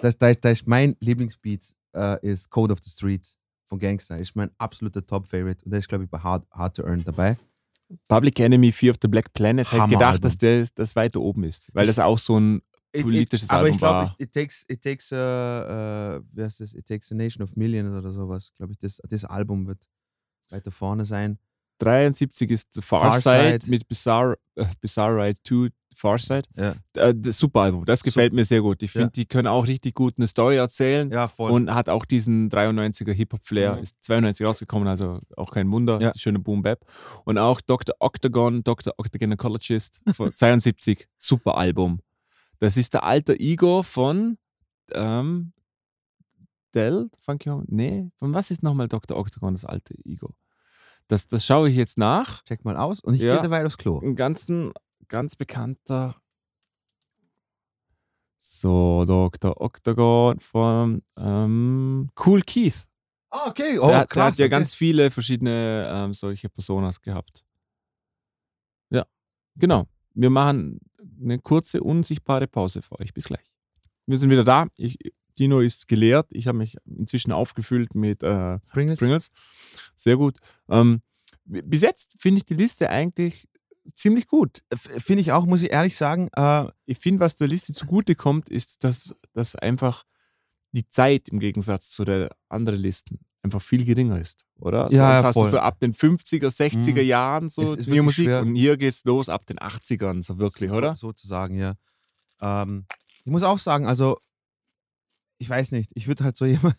Das, das, das ist mein Lieblingsbeat, äh, ist Code of the Streets von Gangster. Ist mein absoluter Top-Favorite. Und der ist, glaube ich, bei Hard, Hard to Earn dabei. Public Enemy, Fear of the Black Planet, hätte Hammer gedacht, Album. dass das, das weiter oben ist. Weil das auch so ein It- it- politisches aber Album ich glaube, war. it takes, it takes, uh, uh, wie heißt das? It takes a Nation of Millions oder sowas. Glaube ich, das, das Album wird weiter vorne sein. 73 ist Far, Far Side, Side. mit Bizarre, äh, Bizarre Ride 2, Far Side. Ja, Äh, das super Album, das gefällt mir sehr gut. Ich Ja. finde, die können auch richtig gut eine Story erzählen. ja voll. Und hat auch diesen 93er Hip-Hop-Flair, Mhm. ist 92 rausgekommen, also auch kein Wunder, Ja. schöne Boom Bap. Und auch Dr. Octagon, Dr. Octagonacologist von 72, super Album. Das ist der alter Ego von ähm, Del, Funky Home? Nee, von was ist nochmal Dr. Octagon, das alte Ego? Das, das schaue ich jetzt nach. Check mal aus und ich Ja. gehe dabei aufs Klo. Ein ganzen, ganz bekannter so, Dr. Octagon von ähm, Cool Keith. Ah, okay. Oh, der, hat- der krass. hat ja okay. ganz viele verschiedene ähm, solche Personas gehabt. Ja, genau. Wir machen eine kurze, unsichtbare Pause für euch. Bis gleich. Wir sind wieder da. Ich, Dino ist geleert. Ich habe mich inzwischen aufgefüllt mit äh, Pringles. Pringles. Sehr gut. Ähm, bis jetzt finde ich die Liste eigentlich ziemlich gut. Finde ich auch, muss ich ehrlich sagen. Äh, Ich finde, was der Liste zugute kommt, ist, dass, dass einfach die Zeit im Gegensatz zu den anderen Listen einfach viel geringer ist, oder? Ja, Sonst hast voll. du so ab den 50er, 60er Mhm. Jahren so ist die wirklich Musik schwer. und hier geht's los ab den 80ern, so wirklich, so, oder? Sozusagen, ja. Ähm, ich muss auch sagen, also, ich weiß nicht, ich würde halt so jemand,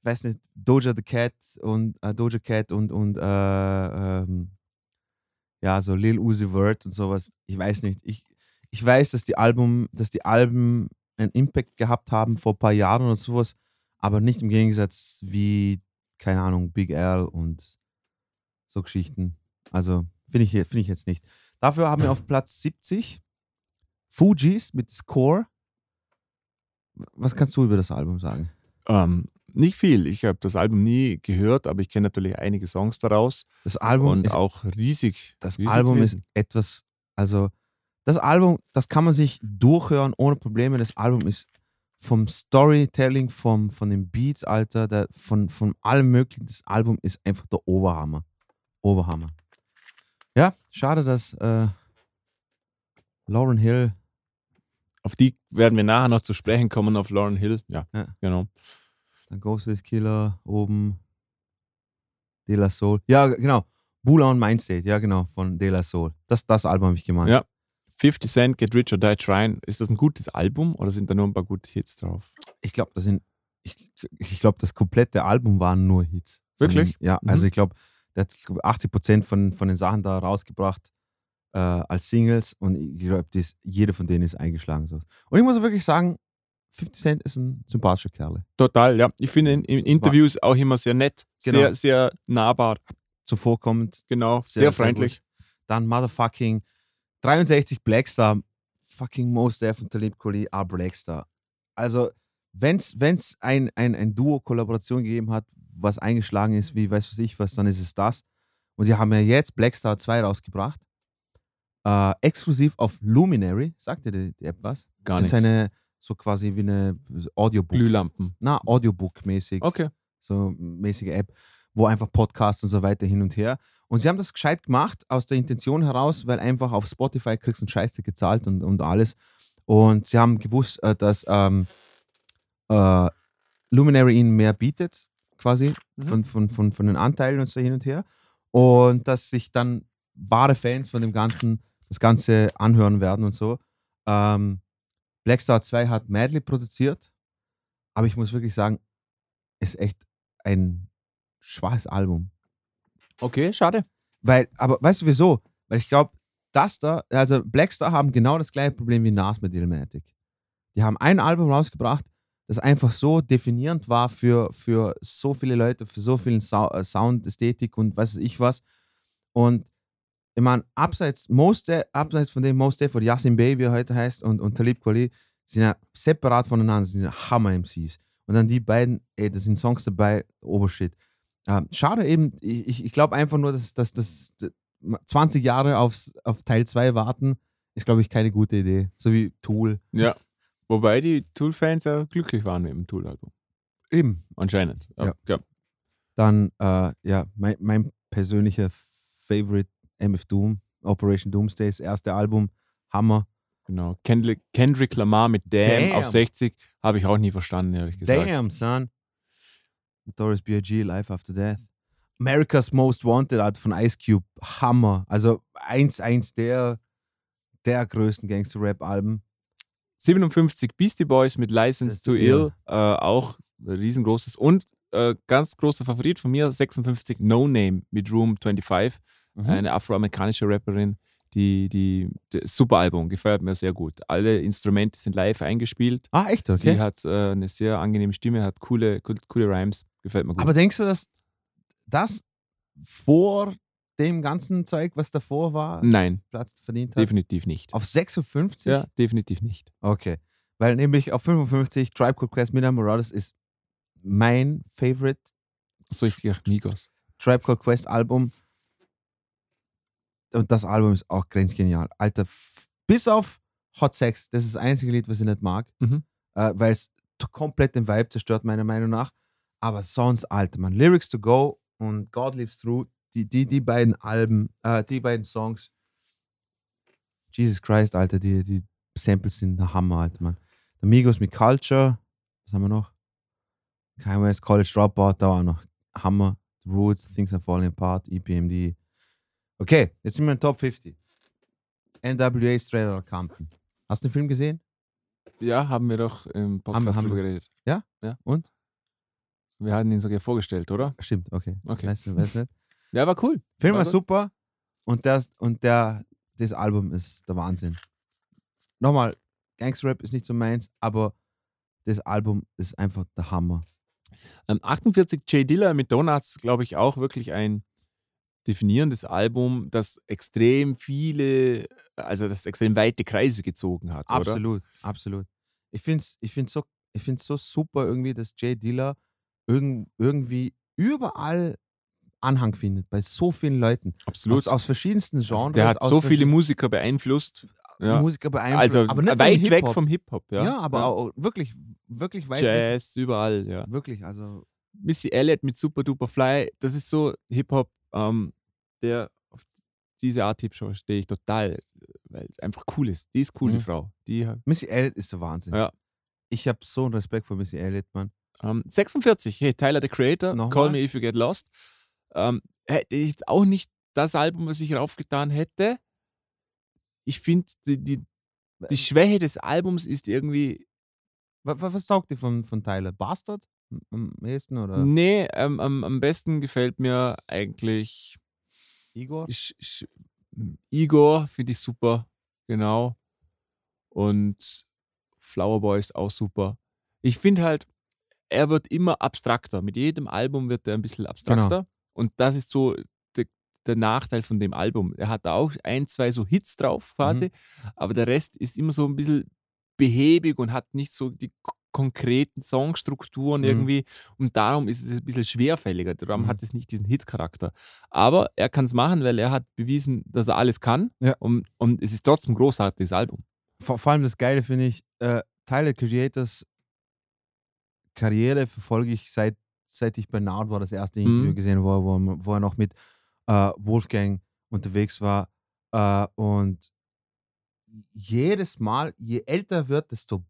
ich weiß nicht, Doja the Cat und äh, Doja Cat und, und äh, ähm, ja, so Lil Uzi Vert und sowas, ich weiß nicht. Ich, ich weiß, dass die Album, dass die Alben einen Impact gehabt haben vor ein paar Jahren oder sowas, aber nicht im Gegensatz wie, keine Ahnung, Big L und so Geschichten. Also finde ich, find ich jetzt nicht. Dafür haben wir auf Platz 70 Fujis mit Score. Was kannst du über das Album sagen? Ähm, nicht viel. Ich habe das Album nie gehört, aber ich kenne natürlich einige Songs daraus Das Album und ist auch riesig. Das riesig Album ist gewesen. etwas, also das Album, das kann man sich durchhören ohne Probleme. Das Album ist vom Storytelling, vom, von den Beats, Alter, der, von, von allem Möglichen. Das Album ist einfach der Oberhammer. Oberhammer. Ja, schade, dass äh, Lauren Hill, Auf die werden wir nachher noch zu sprechen kommen, auf Lauren Hill. Ja, Ja. genau. dann Ghostface Killer oben, De La Soul. Ja, genau. Bula und Mindstate, ja, genau, von De La Soul. Das, das Album habe ich gemeint. Ja. 50 Cent, Get Rich or Die Trying. Ist das ein gutes Album oder sind da nur ein paar gute Hits drauf? Ich glaube, das sind, ich, ich glaube, das komplette Album waren nur Hits. Wirklich? ihm. Ja, Mhm. also ich glaube, der hat 80 Prozent von, von den Sachen da rausgebracht äh, als Singles und ich glaube, jede von denen ist eingeschlagen. So. Und ich muss wirklich sagen, 50 Cent ist ein sympathischer Kerl. Total, ja. Ich finde in, in Interviews auch immer sehr nett, Genau. sehr, sehr nahbar, Zuvorkommend, genau, sehr, Sehr, sehr freundlich. dann Motherfucking 63 Blackstar, fucking Most Def und Talib Kweli are Blackstar. Also, wenn es ein, ein, ein Duo-Kollaboration gegeben hat, was eingeschlagen ist, wie weiß was ich was, dann ist es das. Und sie haben ja jetzt Blackstar 2 rausgebracht. Äh, exklusiv auf Luminary. Sagt dir die, die App was? Gar ist nichts. eine, so quasi wie eine Audiobook. Glühlampen. Na, Audiobook-mäßig Okay. so mäßige App, wo einfach Podcasts und so weiter hin und her. Und sie haben das gescheit gemacht aus der Intention heraus, weil einfach auf Spotify kriegst du einen Scheiße gezahlt und, und alles. Und sie haben gewusst, äh, dass ähm, äh, Luminary ihnen mehr bietet, quasi von, von, von, von den Anteilen und so hin und her. Und dass sich dann wahre Fans von dem Ganzen das Ganze anhören werden und so. Ähm, Blackstar 2 hat Madly produziert, aber ich muss wirklich sagen, ist echt ein schwaches Album. Okay, schade. Weil, aber weißt du wieso? Weil ich glaube, das da, also Blackstar haben genau das gleiche Problem wie Nas mit Illmatic. Die haben ein Album rausgebracht, das einfach so definierend war für, für so viele Leute, für so Sau- äh, Sound, Ästhetik und weiß ich was. Und ich meine, abseits, Mos Def- abseits von dem Most Def oder Yasin Bey, wie er heute heißt, und, und Talib Kweli, sind ja separat voneinander, sind ja Hammer-MCs. Und dann die beiden, ey, da sind Songs dabei, Obershit. Ähm, schade eben, ich, ich- ich glaube einfach nur, dass, dass, dass 20 Jahre aufs, auf Teil 2 warten, ist, glaube ich, keine gute Idee. So wie Tool. Ja. Wobei die Tool-Fans ja glücklich waren mit dem Tool-Album. Eben. Anscheinend. Ja. ja. Dann, äh, ja, mein, mein persönlicher Favorite MF Doom, Operation Doomsday, das erste Album, Hammer. Genau. Kendrick, Kendrick Lamar mit Damn, Damn. auf 60 habe ich auch nie verstanden, ehrlich gesagt. Damn, son. Notorious B.I.G., Life After Death. America's Most Wanted Art von Ice Cube, Hammer. Also eins, eins der, der größten Gangster-Rap-Alben. 57 Beastie Boys mit License to Ill, äh, auch riesengroßes. Und äh, ganz großer Favorit von mir, 56 No Name mit Room 25, Mhm. eine afroamerikanische Rapperin. Die, die, super Album, gefällt mir sehr gut. Alle Instrumente sind live eingespielt. Ah, echt? Sie Okay. hat äh, eine sehr angenehme Stimme, hat coole, coole, coole Rhymes, gefällt mir gut. Aber denkst du, dass das vor dem ganzen Zeug, was davor war, Nein, Platz verdient hat? definitiv nicht. Auf 56? Ja, definitiv nicht. Okay. Weil nämlich auf 55 Tribe Called Quest Midnight Marauders ist mein Favorite So ich Migos. Tribe Called Quest Album. Und das Album ist auch grenzgenial. Alter, bis auf Hot Sex, das ist das einzige Lied, was ich nicht mag, Mhm. äh, weil es komplett den Vibe zerstört, meiner Meinung nach. Aber sonst, Alter, man, Lyrics to Go und God Lives Through, die, die, die beiden Alben, äh, die beiden Songs, Jesus Christ, Alter, die, die Samples sind der Hammer, Alter, Mann. Amigos mit Culture, was haben wir noch? Kanye College Dropout, da war noch Hammer, Roots, Things Are Falling Apart, EPMD. Okay, jetzt sind wir in Top 50. NWA Straight Outta Compton. Hast du den Film gesehen? Ja, haben wir doch im Podcast Haben- haben drüber wir. geredet. Und? Wir hatten ihn sogar vorgestellt, oder? Stimmt, okay. Okay. Weißt du, weiß nicht. Ja, war cool. Film war Also- super und, das, und der, das Album ist der Wahnsinn. Nochmal, Gangster-Rap ist nicht so meins, aber das Album ist einfach der Hammer. Ähm, 48 J. Dilla mit Donuts, glaube ich, auch wirklich ein definierendes Album, das extrem viele, also das extrem weite Kreise gezogen hat, oder? Absolut, absolut. Ich finde es ich find's so, ich find's so super irgendwie, dass Jay Dilla irgend, irgendwie überall Anhang findet, bei so vielen Leuten. Absolut. Aus, aus verschiedensten Also Genres. der hat so viele Musiker beeinflusst. Ja. Musiker beeinflusst. Also aber nicht weit weg vom Hip-Hop. Ja, Ja, aber Auch wirklich wirklich weit weg. Jazz, überall, ja. Wirklich, also Missy Elliott mit Super Duper Fly, das ist so Hip-Hop, ähm, der auf diese Art Hip-Hop stehe ich total, weil es einfach cool ist. Die ist cool, Mhm. die Frau. Die, Missy Elliott ist der Wahnsinn. Ja. Ich habe so einen Respekt vor Missy Elliott, Mann. ähm, 46, hey, Tyler the Creator, Nochmal? Call Me If You Get Lost. Ähm, hätte ich jetzt auch nicht das Album, was ich raufgetan hätte. Ich finde, die, die, die Schwäche des Albums ist irgendwie Was, was, taugt dir von, von Tyler? Bastard? Am- ehesten oder Nee, ähm, am, am besten gefällt mir eigentlich Igor? Sch, Sch, Igor, finde ich super, genau. Und Flower Boy ist auch super. Ich finde halt, er wird immer abstrakter. Mit jedem Album wird er ein bisschen abstrakter. Und das ist so der, der Nachteil von dem Album. Er hat da auch ein, zwei so Hits drauf quasi, aber der Rest ist immer so ein bisschen behäbig und hat nicht so die konkreten Songstrukturen Mhm. irgendwie. Und darum ist es ein bisschen schwerfälliger. Darum Mhm. hat es nicht diesen Hit-Charakter. Aber er kann es machen, weil er hat bewiesen, dass er alles kann. Ja. Und, und es ist trotzdem ein großartiges Album. Vor, vor allem das Geile finde ich, äh, Tyler Creators Karriere verfolge ich seit, seit ich bei Nard war, das erste Interview Mhm. gesehen, wo, wo, er- wo er noch mit äh, Wolfgang unterwegs war. Äh, und jedes Mal, je älter er wird, desto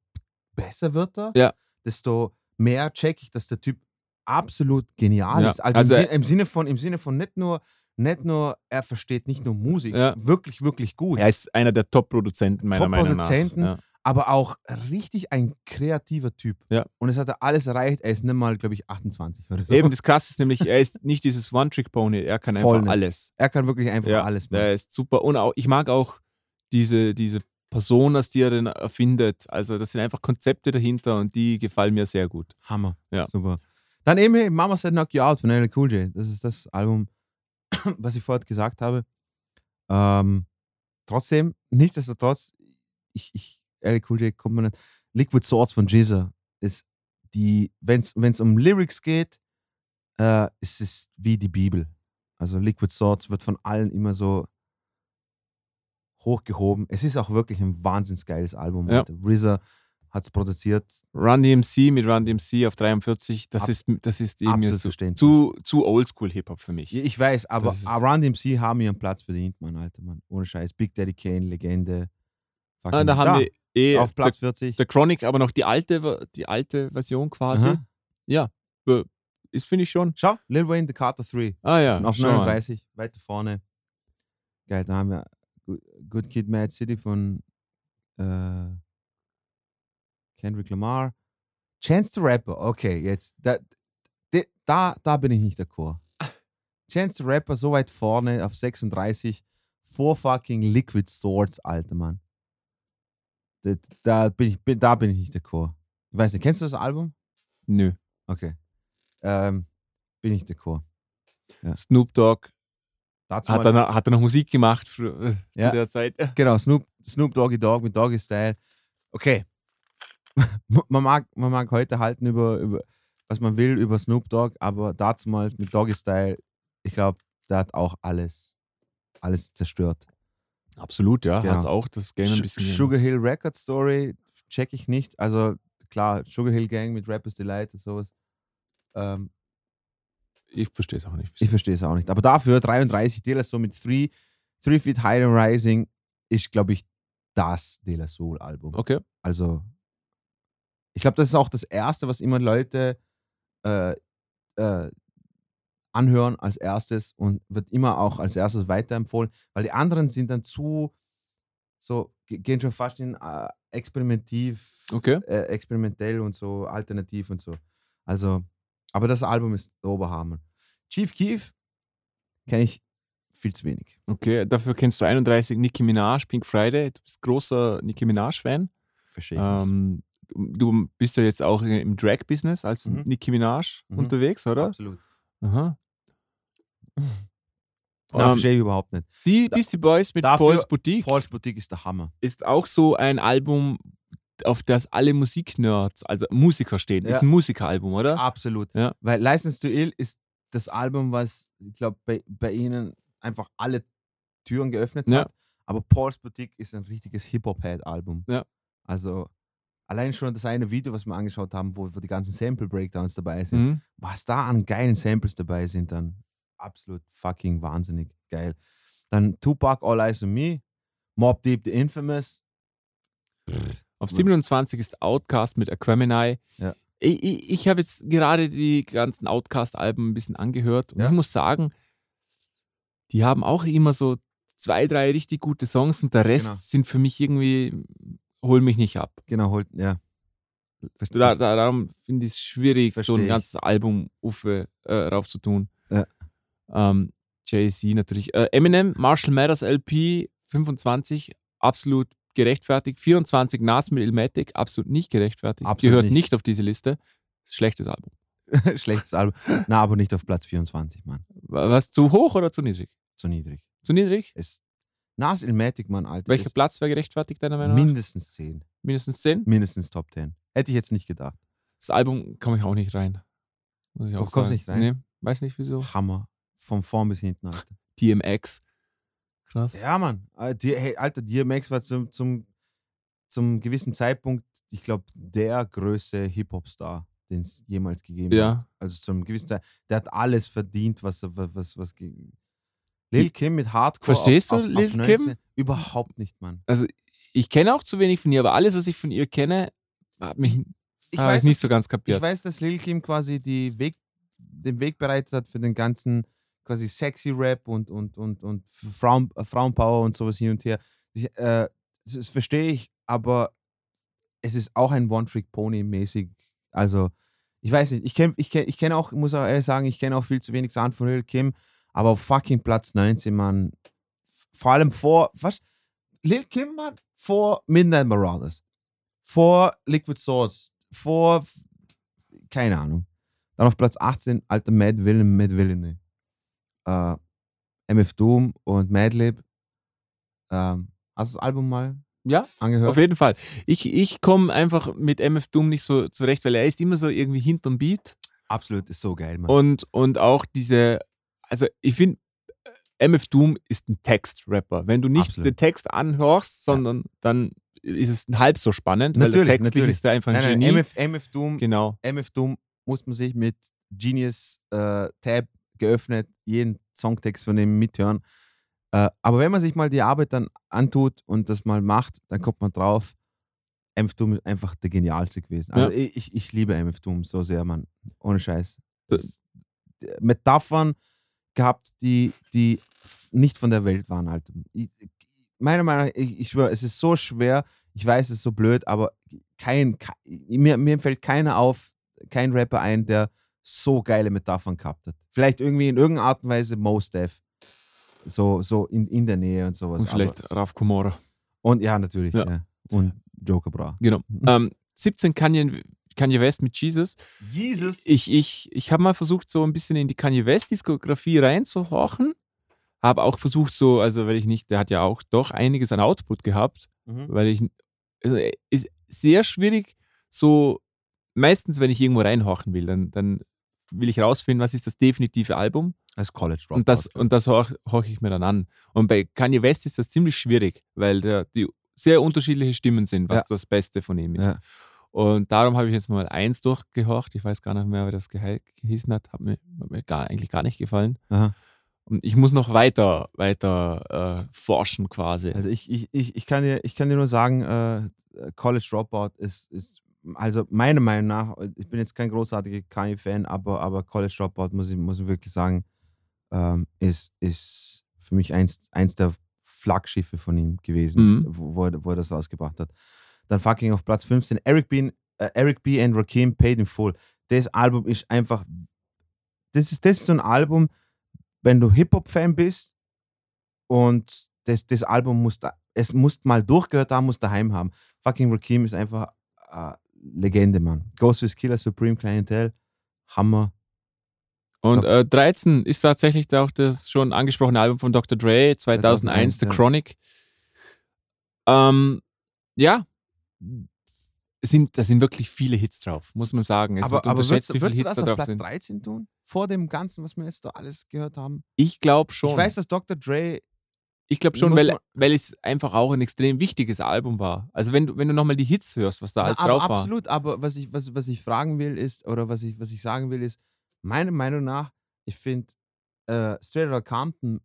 besser wird er. Ja. Desto mehr check ich, dass der Typ absolut genial Ja, ist. Also, also im, er- im Sinne von, im Sinne von nicht nur, nicht nur, er versteht nicht nur Musik, Ja. wirklich, wirklich gut. Er ist einer der Top-Produzenten meiner Meinung nach. Top-Produzenten. Ja. aber auch richtig ein kreativer Typ. Ja. Und es hat er alles erreicht. Er ist nicht mal, glaube ich, 28 oder so. Eben das Krasse ist nämlich, er ist nicht dieses One-Trick-Pony, er kann Voll einfach nicht. alles. Er kann wirklich einfach Ja, alles machen. ist super. Und auch, ich mag auch diese, diese Personas, die er dann erfindet. Also das sind einfach Konzepte dahinter und die gefallen mir sehr gut. Hammer. Ja. Super. Dann eben hey, Mama Said Knock You Out von LL Cool J. Das ist das Album, was ich vorhin gesagt habe. Ähm, trotzdem, nichtsdestotrotz, ich, ich, LL Cool J kommt man nicht. Liquid Swords von Jizza ist die, wenn es um Lyrics geht, äh, ist es wie die Bibel. Also Liquid Swords wird von allen immer so hochgehoben. Es ist auch wirklich ein wahnsinnig geiles Album. Ja. RZA hat es produziert. Run DMC mit Run DMC auf 43, das Ab- ist, das ist irgendwie so, zu, zu Oldschool-Hip-Hop für mich. Ich weiß, aber ist- Run DMC haben ihren Platz verdient, Mann, Alter, Mann. Ohne Scheiß. Big Daddy Kane, Legende. Ah, da haben wir eh auf Platz der, 40. der Chronic, aber noch die alte, die alte Version quasi. Aha. Ja, ist finde ich schon. Schau, Lil Wayne, The Carter 3. Ah ja, auf schau mal. 39, weiter vorne. Geil, da haben wir Good- Kid, Mad City von äh, Kendrick Lamar. Chance the Rapper, okay, jetzt, da, da, da bin ich nicht d'accord. Chance the Rapper so weit vorne auf 36 vor fucking Liquid Swords, alter Mann. Da, da, bin ich, bin, da bin ich nicht d'accord. Ich weiß nicht, kennst du das Album? Nö. Okay. Ähm, bin ich d'accord. Snoop Dogg Dazu hat mal- er, noch- hat er noch Musik gemacht für, äh, Ja. zu der Zeit. Genau, Snoop, Snoop Doggy Dogg mit Doggy Style. Okay. man, mag, man mag heute halten über, über, was man will über Snoop Dogg, aber damals mit Doggy Style, ich glaube, der hat auch alles, alles zerstört. Absolut, ja. Genau. Hat auch das Game ein Sch- bisschen. Sugar Hill Record Story check ich nicht. Also klar, Sugar Hill Gang mit Rappers Delight und sowas. Ähm, ich verstehe es auch nicht. ich verstehe es auch nicht. Aber dafür 33 De La Soul mit Three, Three Feet High and Rising ist, glaube ich, das De La Soul Album. Okay. Also, ich glaube, das ist auch das Erste, was immer Leute äh, äh, anhören als erstes und wird immer auch als erstes weiterempfohlen, weil die anderen sind dann zu, so, ge- gehen schon fast in äh, experimentativ, Okay. äh, experimentell und so, alternativ und so. Also, aber das Album ist der Oberhammer. Chief Keef kenne ich viel zu wenig. Okay, dafür kennst du 31 Nicki Minaj, Pink Friday. Du bist großer Nicki Minaj-Fan. Verstehe ich. Ähm, du bist ja jetzt auch im Drag-Business als Mhm. Nicki Minaj Mhm. unterwegs, oder? Absolut. Aha. Ja, Ähm, verstehe ich überhaupt nicht. Die Beastie Boys mit Dafür- Paul's Boutique Paul's Boutique ist der Hammer. ist auch so ein Album, auf das alle Musiknerds, also Musiker stehen. Ist Ja. ein Musikeralbum, oder? Absolut. Ja. Weil License to Ill ist das Album, was, ich glaube, bei, bei ihnen einfach alle Türen geöffnet Ja. hat. Aber Paul's Boutique ist ein richtiges Hip-Hop-Head-Album. Ja. Also allein schon das eine Video, was wir angeschaut haben, wo, wo die ganzen Sample-Breakdowns dabei sind, Mhm. was da an geilen Samples dabei sind, dann absolut fucking wahnsinnig geil. Dann Tupac, All Eyes on Me, Mob Deep, The Infamous. Auf 27 ist Outcast mit Aquemini. Ja. Ich, ich, ich habe jetzt gerade die ganzen Outcast-Alben ein bisschen angehört und Ja. ich muss sagen, die haben auch immer so zwei, drei richtig gute Songs und der Rest Genau. sind für mich irgendwie, holen mich nicht ab. Genau, holt, ja. Da, da, darum finde ich es schwierig, so Versteh ein ich. ganzes Album Uffe, äh, raufzutun. Ja. Ähm, Jay-Z natürlich. Äh, Eminem, Marshall Mathers LP 25, absolut gerechtfertigt. 24 Nas mit Ilmatic, absolut nicht gerechtfertigt. Absolut Gehört nicht. nicht. auf diese Liste. Schlechtes Album. Schlechtes Album. Na, aber nicht auf Platz 24, Mann. Wa- Was, zu hoch oder zu niedrig? Zu niedrig. Zu niedrig? Es, Nas Ilmatic, Mann, Alter. Welcher ist Platz wäre gerechtfertigt, deiner Meinung nach? mindestens 10. Mindestens 10? Mindestens Top 10. Hätte ich jetzt nicht gedacht. Das Album komme ich auch nicht rein. Muss ich Du auch kommst sagen. nicht rein? Nee, weiß nicht wieso. Hammer. Von vorn bis hinten, Alter. DMX. Krass. Ja, Mann. Äh, Hey, Alter, DMX war zum, zum, zum gewissen Zeitpunkt, ich glaube, der größte Hip-Hop-Star, den es jemals gegeben Ja. hat. Also zum gewissen Zeit. Der hat alles verdient, was er- was, was, was Lil Kim mit Hardcore. Verstehst auf, du auf, Lil auf 19? Kim? Überhaupt nicht, Mann. Also, ich kenne auch zu wenig von ihr, aber alles, was ich von ihr kenne, hat mich Ich ich weiß, nicht dass- so ganz Ich kapiert. weiß, dass Lil Kim quasi Weg, den Weg bereitet hat für den ganzen quasi sexy Rap und, und, und, und Frauen, äh, Frauenpower und sowas hin und her. Ich, äh, das, verstehe ich, aber es ist auch ein One-Trick-Pony mäßig. Also, ich weiß nicht, ich kenne ich kenn, ich kenn auch, muss auch ehrlich sagen, ich kenne auch viel zu wenig Sachen von Lil Kim, aber auf fucking Platz 19, Mann. Vor allem vor, was? Lil Kim, Mann, vor Midnight Marauders, vor Liquid Swords, vor keine Ahnung. Dann auf Platz 18, alter Mad Villain, Mad Villainy. Äh, MF Doom und Madlib. Ähm, hast du das Album mal Ja, angehört? auf jeden Fall. Ich, ich komme einfach mit MF Doom nicht so zurecht, weil er ist immer so irgendwie hinterm Beat. Absolut, ist so geil, Mann. Und, und auch diese, also ich finde, MF Doom ist ein Textrapper. Wenn du nicht Absolut. den Text anhörst, sondern dann ist es halb so spannend, weil Natürlich, der textlich natürlich. ist er einfach ein nein, nein, Genie. MF, MF Doom, genau. MF Doom muss man sich mit Genius äh, Tab geöffnet, jeden Songtext von dem mithören. Äh, aber wenn man sich mal die Arbeit dann antut und das mal macht, dann kommt man drauf, MF Doom ist einfach der genialste gewesen. Also ich, ich, ich liebe MF Doom so sehr, Mann. Ohne Scheiß. Das, Metaphern gehabt, die, die nicht von der Welt waren halt. Ich, meiner Meinung nach, ich, ich schwöre, es ist so schwer, ich weiß, es ist so blöd, aber kein, kein mir, mir fällt keiner auf, kein Rapper ein, der so geile Metaphern gehabt hat. Vielleicht irgendwie in irgendeiner Art und Weise Mos Def. So, so in, in der Nähe und sowas. Und vielleicht Raf Komora. Aber, und ja, natürlich. Ja. Ja. Und Joker Bra. Genau. Ähm, 17 Kanye, Kanye West mit Jesus. Jesus. Ich, ich, ich habe mal versucht, so ein bisschen in die Kanye West-Diskografie reinzuhorchen. Habe auch versucht, so, also weil ich nicht, der hat ja auch doch einiges an Output gehabt, Mhm. weil ich, also ist sehr schwierig, so, meistens, wenn ich irgendwo reinhorchen will, dann, dann will ich rausfinden, was ist das definitive Album Als College Dropout. und das, und das horche horch ich mir dann an. Und bei Kanye West ist das ziemlich schwierig, weil der, die sehr unterschiedliche Stimmen sind, was Ja. das Beste von ihm ist. Ja. Und darum habe ich jetzt mal eins durchgehorcht. Ich weiß gar nicht mehr, wie das gehe- gehießen hat. Hat mir, hat mir gar, eigentlich gar nicht gefallen. Aha. Und ich muss noch weiter, weiter äh, forschen quasi. Also ich, ich, ich, ich, kann dir, ich kann dir nur sagen, äh, College Dropout ist, ist, also meiner Meinung nach, ich bin jetzt kein großartiger Kanye-Fan, aber, aber College Dropout, muss ich, muss ich wirklich sagen, ähm, ist, ist für mich eins, eins der Flaggschiffe von ihm gewesen, Mhm. wo, wo, er, wo er das rausgebracht hat. Dann fucking auf Platz 15, Eric B. Äh, Eric B. and Rakim Paid in Full. Das Album ist einfach, das ist, das ist so ein Album, wenn du Hip-Hop-Fan bist und das, das Album muss da, es muss mal durchgehört haben, muss daheim haben. Fucking Rakim ist einfach äh, Legende, Mann. Ghostface Killer, Supreme Clientel, Hammer. Und äh, 13 ist tatsächlich auch das schon angesprochene Album von Dr. Dre, 2001, 2001, The ja. Chronic. Ähm, ja, sind, da sind wirklich viele Hits drauf, muss man sagen. Es aber wird aber würdest, wie viele Hits das da auf drauf Platz sind. 13 tun? Vor dem Ganzen, was wir jetzt da alles gehört haben? Ich glaube schon. Ich weiß, dass Dr. Dre Ich glaube schon, weil, weil es einfach auch ein extrem wichtiges Album war. Also wenn du, wenn du nochmal die Hits hörst, was da alles drauf war. absolut, aber was ich, was, was ich fragen will ist, oder was ich, was ich sagen will ist, meiner Meinung nach, ich finde äh, Straight Outta Compton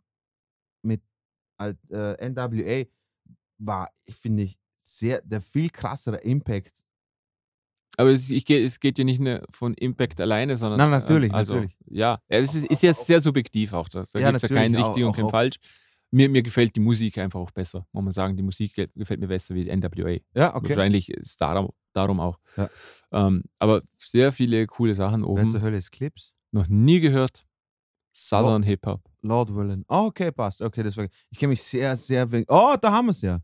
mit äh, NWA war, ich finde ich, sehr, der viel krassere Impact. Aber es, ich, es geht ja nicht nur von Impact alleine, sondern. Na, natürlich, ähm, also, natürlich. Ja, es ist, ist ja sehr subjektiv auch. Da, da Ja, gibt es ja kein auch- richtig und auch- kein auch. falsch. Mir, mir gefällt die Musik einfach auch besser. Muss man sagen, die Musik ge- gefällt mir besser wie NWA. Ja, okay. Wahrscheinlich ist darum, darum auch. Ja. Ähm, aber sehr viele coole Sachen Wer oben. zur Hölle ist Clips? Noch nie gehört. Southern Hip-Hop. Lord Willen. Oh, okay, passt. Okay, das war. Ich kenne mich sehr, sehr wenig. Oh, da haben wir es ja.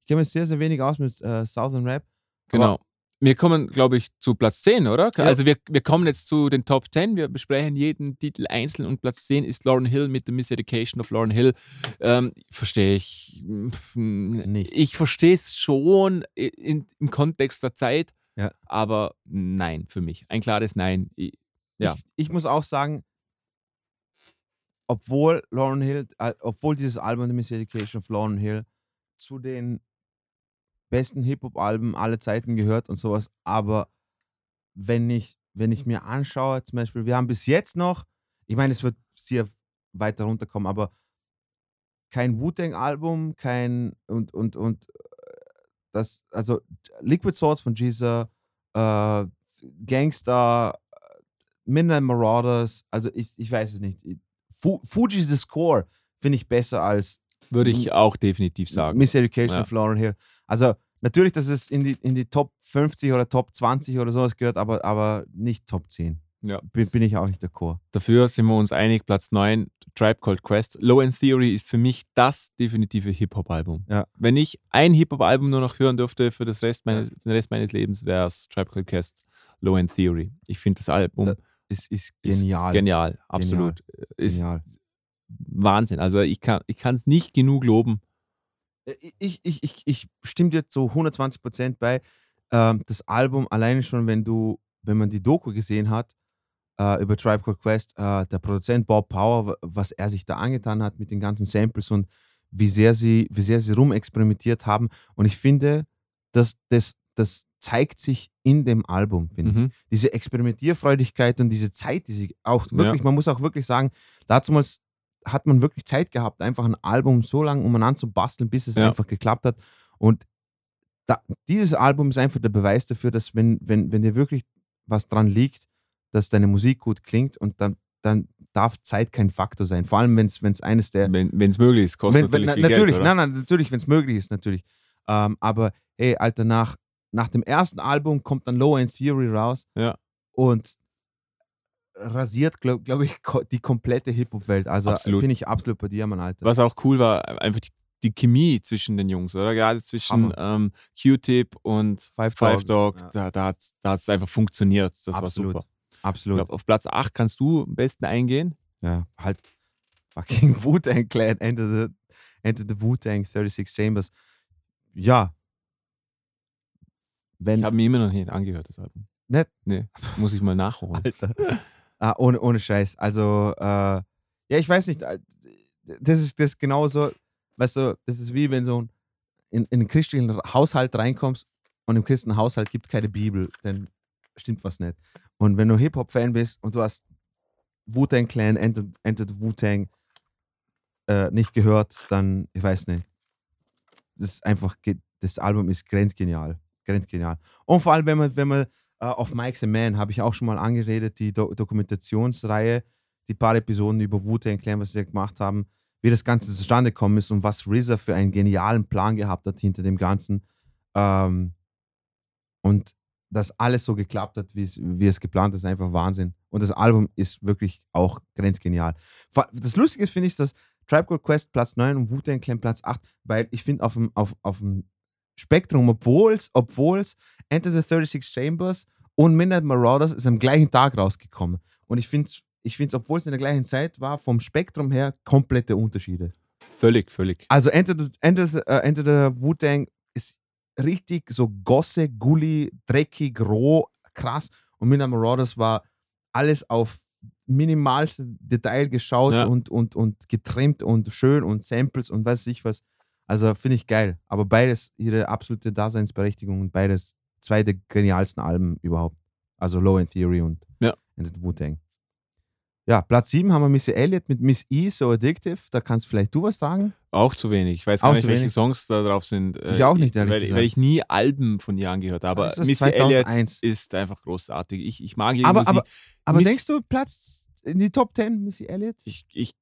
Ich kenne mich sehr, sehr wenig aus mit äh, Southern Rap. Genau. Wir kommen, glaube ich, zu Platz 10, oder? Ja. Also wir, wir kommen jetzt zu den Top 10. Wir besprechen jeden Titel einzeln und Platz 10 ist Lauren Hill mit The Miseducation of Lauren Hill. Ähm, verstehe ich mm, Nicht. Ich verstehe es schon in, im Kontext der Zeit, Ja. aber nein für mich. Ein klares Nein. Ich, Ja. Ich, ich muss auch sagen, obwohl Lauren Hill, äh, obwohl dieses Album The Miseducation of Lauren Hill zu den besten Hip-Hop-Alben aller Zeiten gehört und sowas, aber wenn ich, wenn ich mir anschaue, zum Beispiel, wir haben bis jetzt noch, ich meine, es wird sehr weiter runterkommen, aber kein Wu-Tang-Album, kein und und und äh, das, also Liquid Swords von Jesus, äh, Gangster, äh, Midnight Marauders, also ich, ich weiß es nicht. Fu Fuji's The Score finde ich besser als würde ich auch definitiv sagen. Miseducation Ja. of Lauren Hill. Also natürlich, dass es in die, in die Top 50 oder Top 20 oder sowas gehört, aber, aber nicht Top 10. Ja. Bin, bin ich auch nicht d'accord. Dafür sind wir uns einig, Platz 9, Tribe Called Quest. Low End Theory ist für mich das definitive Hip-Hop-Album. Ja. Wenn ich ein Hip-Hop-Album nur noch hören dürfte für das Rest meines, den Rest meines Lebens, wäre es Tribe Called Quest, Low End Theory. Ich finde das Album Da- Es ist ist genial. genial, absolut. Ist Genial. Wahnsinn. Also ich kann es nicht genug loben. Äh, Ich, ich, ich, ich stimme dir zu 120 Prozent bei. Ähm, das Album alleine schon, wenn du, wenn man die Doku gesehen hat äh, über Tribe Called Quest, äh, der Produzent Bob Power, wa- was er sich da angetan hat mit den ganzen Samples und wie sehr sie, wie sehr sie rumexperimentiert haben. Und ich finde, dass das, das zeigt sich in dem Album, finde ich Mhm. diese Experimentierfreudigkeit und diese Zeit, die sie auch wirklich, Ja. man muss auch wirklich sagen, damals hat man wirklich Zeit gehabt, einfach ein Album so lange umeinander zu basteln, bis es Ja. einfach geklappt hat. Und da, dieses Album ist einfach der Beweis dafür, dass wenn, wenn, wenn dir wirklich was dran liegt, dass deine Musik gut klingt und dann, dann darf Zeit kein Faktor sein. Vor allem, wenn es eines der Wenn es möglich ist, kostet wenn, wenn, natürlich na, viel natürlich, Geld, nein, nein, natürlich, wenn es möglich ist, natürlich. Ähm, aber hey, Alter, nach, nach dem ersten Album kommt dann Low End Theory raus Ja. und rasiert, glaube glaub ich, die komplette Hip-Hop-Welt. Also Absolut. bin ich absolut bei dir, Mann, Alter. Was auch cool war, einfach die, die Chemie zwischen den Jungs, oder? Gerade zwischen ähm, Q-Tip und Five Five Dog, Dog, ja. da, da hat es da hat's einfach funktioniert. Das Absolut. war super. Absolut. glaub, auf Platz 8 kannst du am besten eingehen. Ja, halt fucking Wu-Tang Clan, Enter the, Enter the Wu-Tang 36 Chambers. Ja. Wenn, Ich habe mir immer noch nicht angehört, das Album. Nicht? Nee, muss ich mal nachholen. Alter. ah, ohne, ohne Scheiß. Also, äh, ja, ich weiß nicht. Das ist das genauso, weißt du, das ist wie wenn so ein, in, in einen christlichen Haushalt reinkommst und im christlichen Haushalt gibt es keine Bibel, dann stimmt was nicht. Und wenn du Hip-Hop-Fan bist und du hast Wu-Tang Clan, Enter, Enter the Wu-Tang äh, nicht gehört, dann, ich weiß nicht. Das ist einfach, das Album ist grenzgenial. Grenzgenial. Und vor allem, wenn man, wenn man äh, auf Mike's a Man habe ich auch schon mal angeredet, die Do Dokumentationsreihe, die paar Episoden über Wu-Tang Clan, was sie gemacht haben, wie das Ganze zustande gekommen ist und was RZA für einen genialen Plan gehabt hat hinter dem Ganzen. Ähm, und dass alles so geklappt hat, wie es, geplant ist, einfach Wahnsinn. Und das Album ist wirklich auch grenzgenial. Das Lustige ist, finde ich, dass Tribe Called Quest Platz 9 und Wu-Tang Clan Platz 8, weil ich finde, auf dem, auf, auf dem Spektrum, obwohl es obwohl's Enter the 36 Chambers und Midnight Marauders ist am gleichen Tag rausgekommen. Und ich finde es, ich find's, obwohl es in der gleichen Zeit war, vom Spektrum her komplette Unterschiede. Völlig, völlig. Also Enter the, Enter the, äh, Enter the Wu-Tang ist richtig so Gosse, Gully, dreckig, roh, krass. Und Midnight Marauders war alles auf minimalste Detail geschaut Ja. und, und, und getrimmt und schön und Samples und weiß ich was. Also finde ich geil. Aber beides ihre absolute Daseinsberechtigung und beides zwei der genialsten Alben überhaupt. Also Low End Theory und Ja. Wu-Tang. Ja, Platz 7 haben wir Missy Elliott mit Miss E, So Addictive. Da kannst vielleicht du was sagen. Auch zu wenig. Ich weiß gar Auch nicht, welche wenig. Songs da drauf sind. Äh, Ich auch nicht, ehrlich weil, gesagt. weil ich nie Alben von ihr angehört habe. Aber Missy 2001. Elliott ist einfach großartig. Ich, ich mag ihre Aber, Musik. aber, aber Miss- denkst du, Platz in die Top 10, Missy Elliott? ich, ich,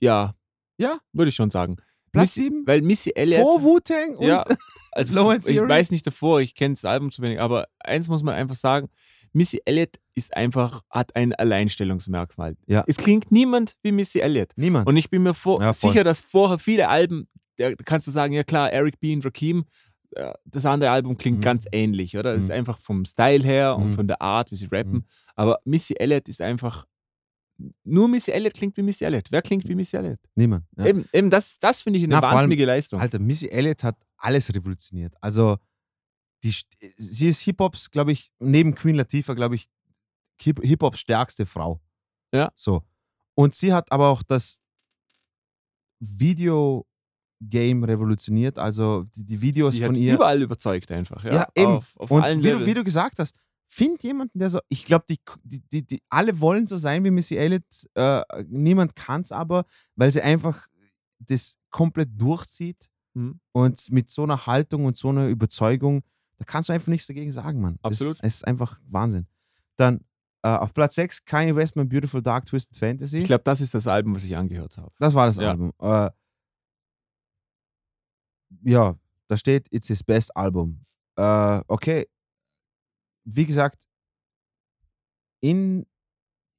ja, Ja? würde ich schon sagen. Platz Missy- 7? Weil Missy Elliott. Vor Wu-Tang? und- Ja, also Low ich Theory? weiß nicht davor, ich kenne das Album zu wenig, aber eins muss man einfach sagen, Missy Elliott ist einfach, hat ein Alleinstellungsmerkmal. Ja. Es klingt niemand wie Missy Elliott. Niemand. Und ich bin mir vor, Ja, sicher, dass vorher viele Alben, da kannst du sagen, ja klar, Eric B. und Rakim, äh, das andere Album klingt Mhm. ganz ähnlich, oder? Es ist Mhm. einfach vom Style her und Mhm. von der Art, wie sie rappen. Mhm. Aber Missy Elliott ist einfach, nur Missy Elliott klingt wie Missy Elliott. Wer klingt wie Missy Elliott? Niemand. Ja. Eben, eben das, das finde ich eine Na, vor allem- wahnsinnige Leistung. Alter, Missy Elliott hat alles revolutioniert. Also, die, sie ist Hip-Hops, glaube ich, neben Queen Latifah, glaube ich, Hip- Hip-Hops stärkste Frau. Ja. So. Und sie hat aber auch das Video-Game revolutioniert. Also, die, die Videos die von ihr. überall überzeugt einfach. Ja, Ja, eben. Auf, auf Und allen wie du, wie du gesagt hast, find jemanden, der so, ich glaube, die, die, die, alle wollen so sein wie Missy Elliott. Äh, niemand kann es aber, weil sie einfach das komplett durchzieht Mhm. und mit so einer Haltung und so einer Überzeugung, da kannst du einfach nichts dagegen sagen, Mann. Absolut. Das, es ist einfach Wahnsinn. Dann äh, auf Platz 6 Kanye West, My Beautiful Dark Twisted Fantasy. Ich glaube, das ist das Album, was ich angehört habe. Das war das Ja. Album. Äh, ja, da steht, it's his best Album. Äh, okay. Wie gesagt, in,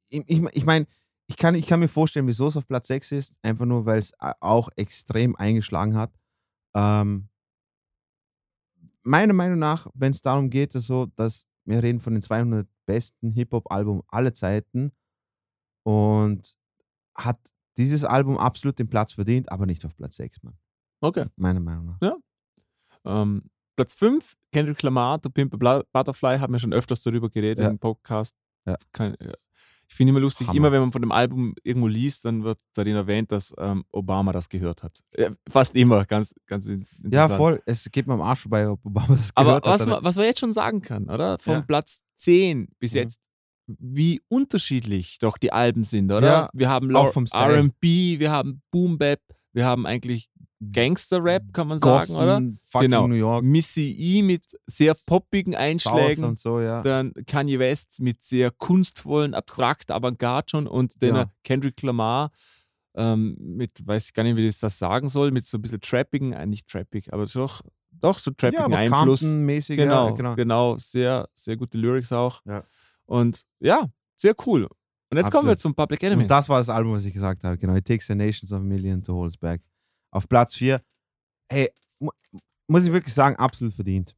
ich, ich, ich meine, ich kann, ich kann mir vorstellen, wieso es auf Platz 6 ist, einfach nur, weil es auch extrem eingeschlagen hat. Ähm, meiner Meinung nach, wenn es darum geht, ist so, dass wir reden von den 200 besten Hip-Hop-Album aller Zeiten und hat dieses Album absolut den Platz verdient, aber nicht auf Platz 6, Mann. Okay. Meiner Meinung nach. Ähm, Platz 5, Kendrick Lamar, To Pimp Butterfly, haben wir schon öfters darüber geredet Ja. im Podcast. Ja. Kein, ja. Ich finde immer lustig, Hammer. immer wenn man von dem Album irgendwo liest, dann wird darin erwähnt, dass ähm, Obama das gehört hat. Ja, fast immer, ganz, ganz in- interessant. Ja, voll. Es geht mir am Arsch vorbei, ob Obama das Aber gehört was hat. man, was man jetzt schon sagen kann, oder? Von Ja. Platz 10 bis Mhm. jetzt, wie unterschiedlich doch die Alben sind, oder? Ja, wir haben. R&B, wir haben Boom Bap, wir haben eigentlich Gangster-Rap, kann man sagen, Gossen, oder? fucking Genau. New York. Missy E mit sehr poppigen South Einschlägen. und so, ja. Dann Kanye West mit sehr kunstvollen, abstrakt, Avantgarde schon und dann Ja. Kendrick Lamar ähm, mit, weiß ich gar nicht, wie ich das sagen soll, mit so ein bisschen trappigen, äh, nicht trappig, aber doch, doch so ja, trappigen aber Einfluss. Genau, ja, genau. genau, sehr, sehr gute Lyrics auch. Ja. Und ja, sehr cool. Und jetzt kommen wir Absolut. zum Public Enemy. Und das war das Album, was ich gesagt habe. Genau. It takes a nations of a million to hold us back. Auf Platz 4. Hey, mu muss ich wirklich sagen, absolut verdient.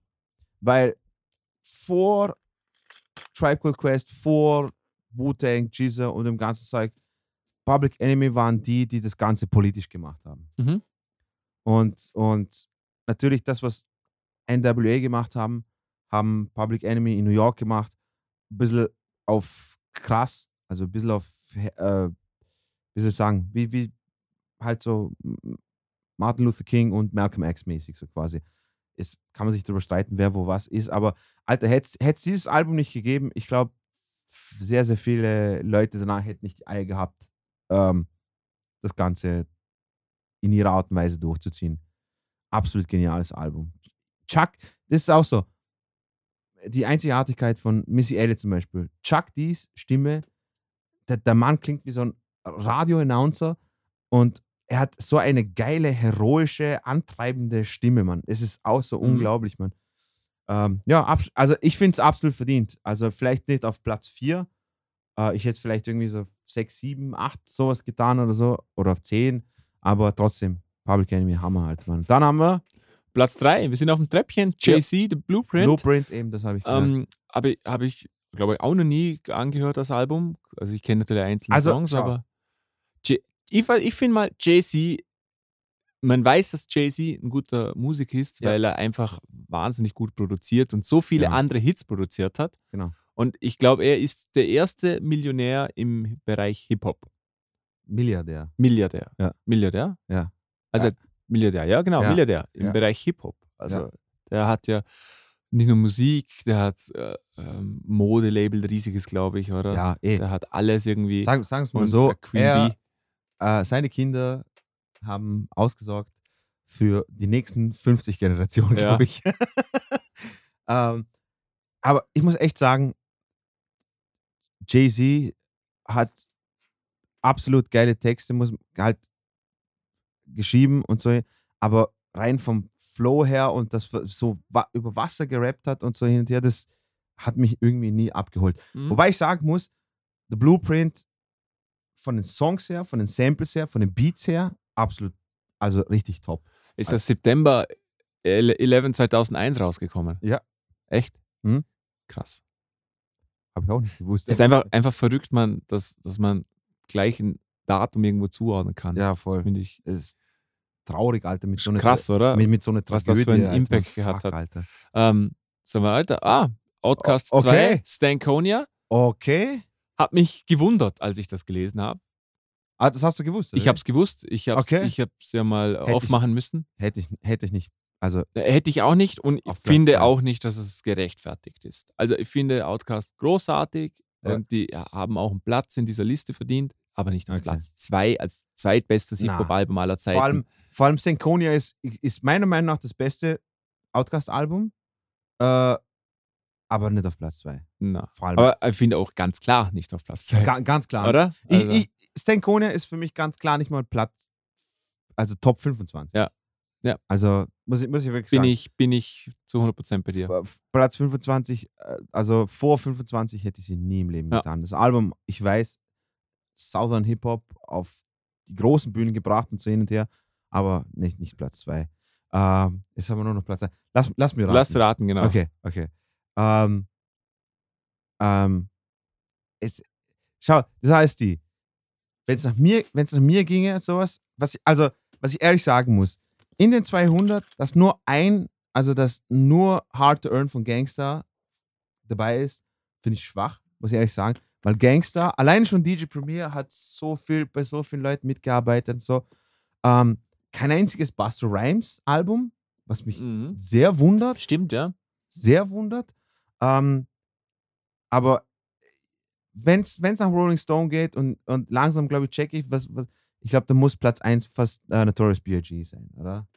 Weil vor Tribe Called Quest, vor Wu-Tang, GZA und dem ganzen Zeug, Public Enemy waren die, die das Ganze politisch gemacht haben. Mhm. Und, und natürlich das, was NWA gemacht haben, haben Public Enemy in New York gemacht. Ein bisschen auf krass, also ein bisschen auf, äh, wie soll ich sagen, wie, wie halt so Martin Luther King und Malcolm X mäßig, so quasi. Jetzt kann man sich darüber streiten, wer wo was ist, aber Alter, hätte es dieses Album nicht gegeben, ich glaube, sehr, sehr viele Leute danach hätten nicht die Eier gehabt, ähm, das Ganze in ihrer Art und Weise durchzuziehen. Absolut geniales Album. Chuck, das ist auch so. Die Einzigartigkeit von Missy Elliott zum Beispiel. Chuck D's Stimme, der, der Mann klingt wie so ein Radio-Announcer und er hat so eine geile, heroische, antreibende Stimme, Mann. Es ist auch so Mhm. unglaublich, Mann. Ähm, ja, also ich finde es absolut verdient. Also vielleicht nicht auf Platz 4. Äh, ich hätte es vielleicht irgendwie so 6, 7, 8 sowas getan oder so. Oder auf 10. Aber trotzdem, Public Enemy Hammer halt, Mann. Dann haben wir Platz 3, wir sind auf dem Treppchen, JC, The Blueprint. Blueprint, eben, das habe ich gesagt. Ähm, habe hab ich, glaube ich, auch noch nie angehört, das Album. Also ich kenne natürlich einzelne Also, Songs, schau. aber J ich, ich finde mal, Jay-Z, man weiß, dass Jay-Z ein guter Musiker ist, Ja. weil er einfach wahnsinnig gut produziert und so viele Ja. andere Hits produziert hat. Genau. Und ich glaube, er ist der erste Millionär im Bereich Hip-Hop. Milliardär. Milliardär. Ja. Milliardär? Ja. Also. Milliardär, ja, genau. Milliardär im. Bereich Hip-Hop. Also der hat ja nicht nur Musik, der hat äh, ähm, Modelabel, riesiges, glaube ich, oder? Ja, eh. Der hat alles irgendwie. Sagen wir es mal so, äh, er, äh, seine Kinder haben ausgesorgt für die nächsten 50 Generationen, Ja. glaube ich. ähm, aber ich muss echt sagen, Jay-Z hat absolut geile Texte, muss halt geschrieben und so, aber rein vom Flow her und das so über Wasser gerappt hat und so hin und her, das hat mich irgendwie nie abgeholt. Mhm. Wobei ich sagen muss, The Blueprint von den Songs her, von den Samples her, von den Beats her, absolut, also richtig top. Ist das September 11 2001 rausgekommen? Ja. Echt? Mhm. Krass. Habe ich auch nicht gewusst. Es ist einfach, einfach verrückt, man, dass, dass man gleich ein Datum irgendwo zuordnen kann. ja, voll. Finde ich Es traurig, Alter, mit so einer krass, oder? mit, mit so einer was das für Tragödie, einen Alter. Impact gehabt Fuck, hat. Alter. Ähm, sagen wir, Alter, ah, Outcast O- okay. 2, Stankonia, Okay. hat mich gewundert, als ich das gelesen habe. Ah, das hast du gewusst. Ich oder? habe es gewusst, ich habe es Okay. ich hab's ja mal Hätte ich- aufmachen müssen. hätte ich, hätte ich nicht. Also, Äh, Hätte ich auch nicht und ich Platz finde zwei. auch nicht, dass es gerechtfertigt ist. Also ich finde Outcast großartig Ja. und die haben auch einen Platz in dieser Liste verdient, aber nicht auf Okay. Platz 2 als zweitbestes Hip-Hop-Album aller Zeiten. vor allem, vor allem Synconia ist, ist meiner Meinung nach das beste Outcast-Album, äh, aber nicht auf Platz 2. Na. Vor allem, Aber ich finde auch ganz klar nicht auf Platz 2. ga, ganz klar. Oder? Also, ich, Stankonia ist für mich ganz klar nicht mal Platz, also Top 25. Ja. Ja. Also muss ich, muss ich wirklich bin, sagen. ich, bin ich zu 100% bei dir. Platz 25, äh, also vor 25 hätte ich sie nie im Leben Ja. getan. Das Album, ich weiß, Southern Hip Hop auf die großen Bühnen gebracht und so hin und her, aber nicht, nicht Platz 2. Ähm, jetzt haben wir nur noch Platz 1. Lass, lass mir raten. Lass raten, genau. Okay, okay. Ähm, ähm, es, schau, das heißt die, wenn es nach mir, wenn es nach mir ginge, sowas, was ich, also, was ich ehrlich sagen muss, in den 200, dass nur ein, also dass nur Hard to Earn von Gangster dabei ist, finde ich schwach, muss ich ehrlich sagen, weil Gangster, allein schon DJ Premier hat so viel, bei so vielen Leuten mitgearbeitet und so, ähm, kein einziges Buster Rhymes Album, was mich Mhm. sehr wundert Stimmt, ja. sehr wundert. Ähm, aber wenn es nach Rolling Stone geht und, und langsam, glaube ich, check ich, was, was ich glaube, da muss Platz 1 fast äh, Notorious B.I.G. sein, oder?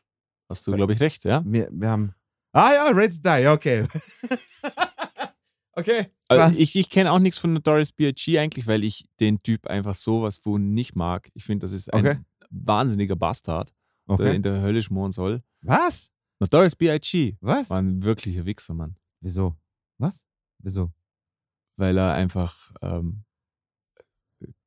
Hast du, glaube ich, recht, ja. Wir, wir haben. Ah ja, Ready to Die, okay. okay. Also ich ich kenne auch nichts von Notorious B.I.G. eigentlich, weil ich den Typ einfach sowas von nicht mag. Ich finde, das ist ein Okay. wahnsinniger Bastard, der okay. in der Hölle schmoren soll. Was? Notorious B.I.G. Was? war ein wirklicher Wichser, Mann. Wieso? Was? Wieso? Weil er einfach, ähm,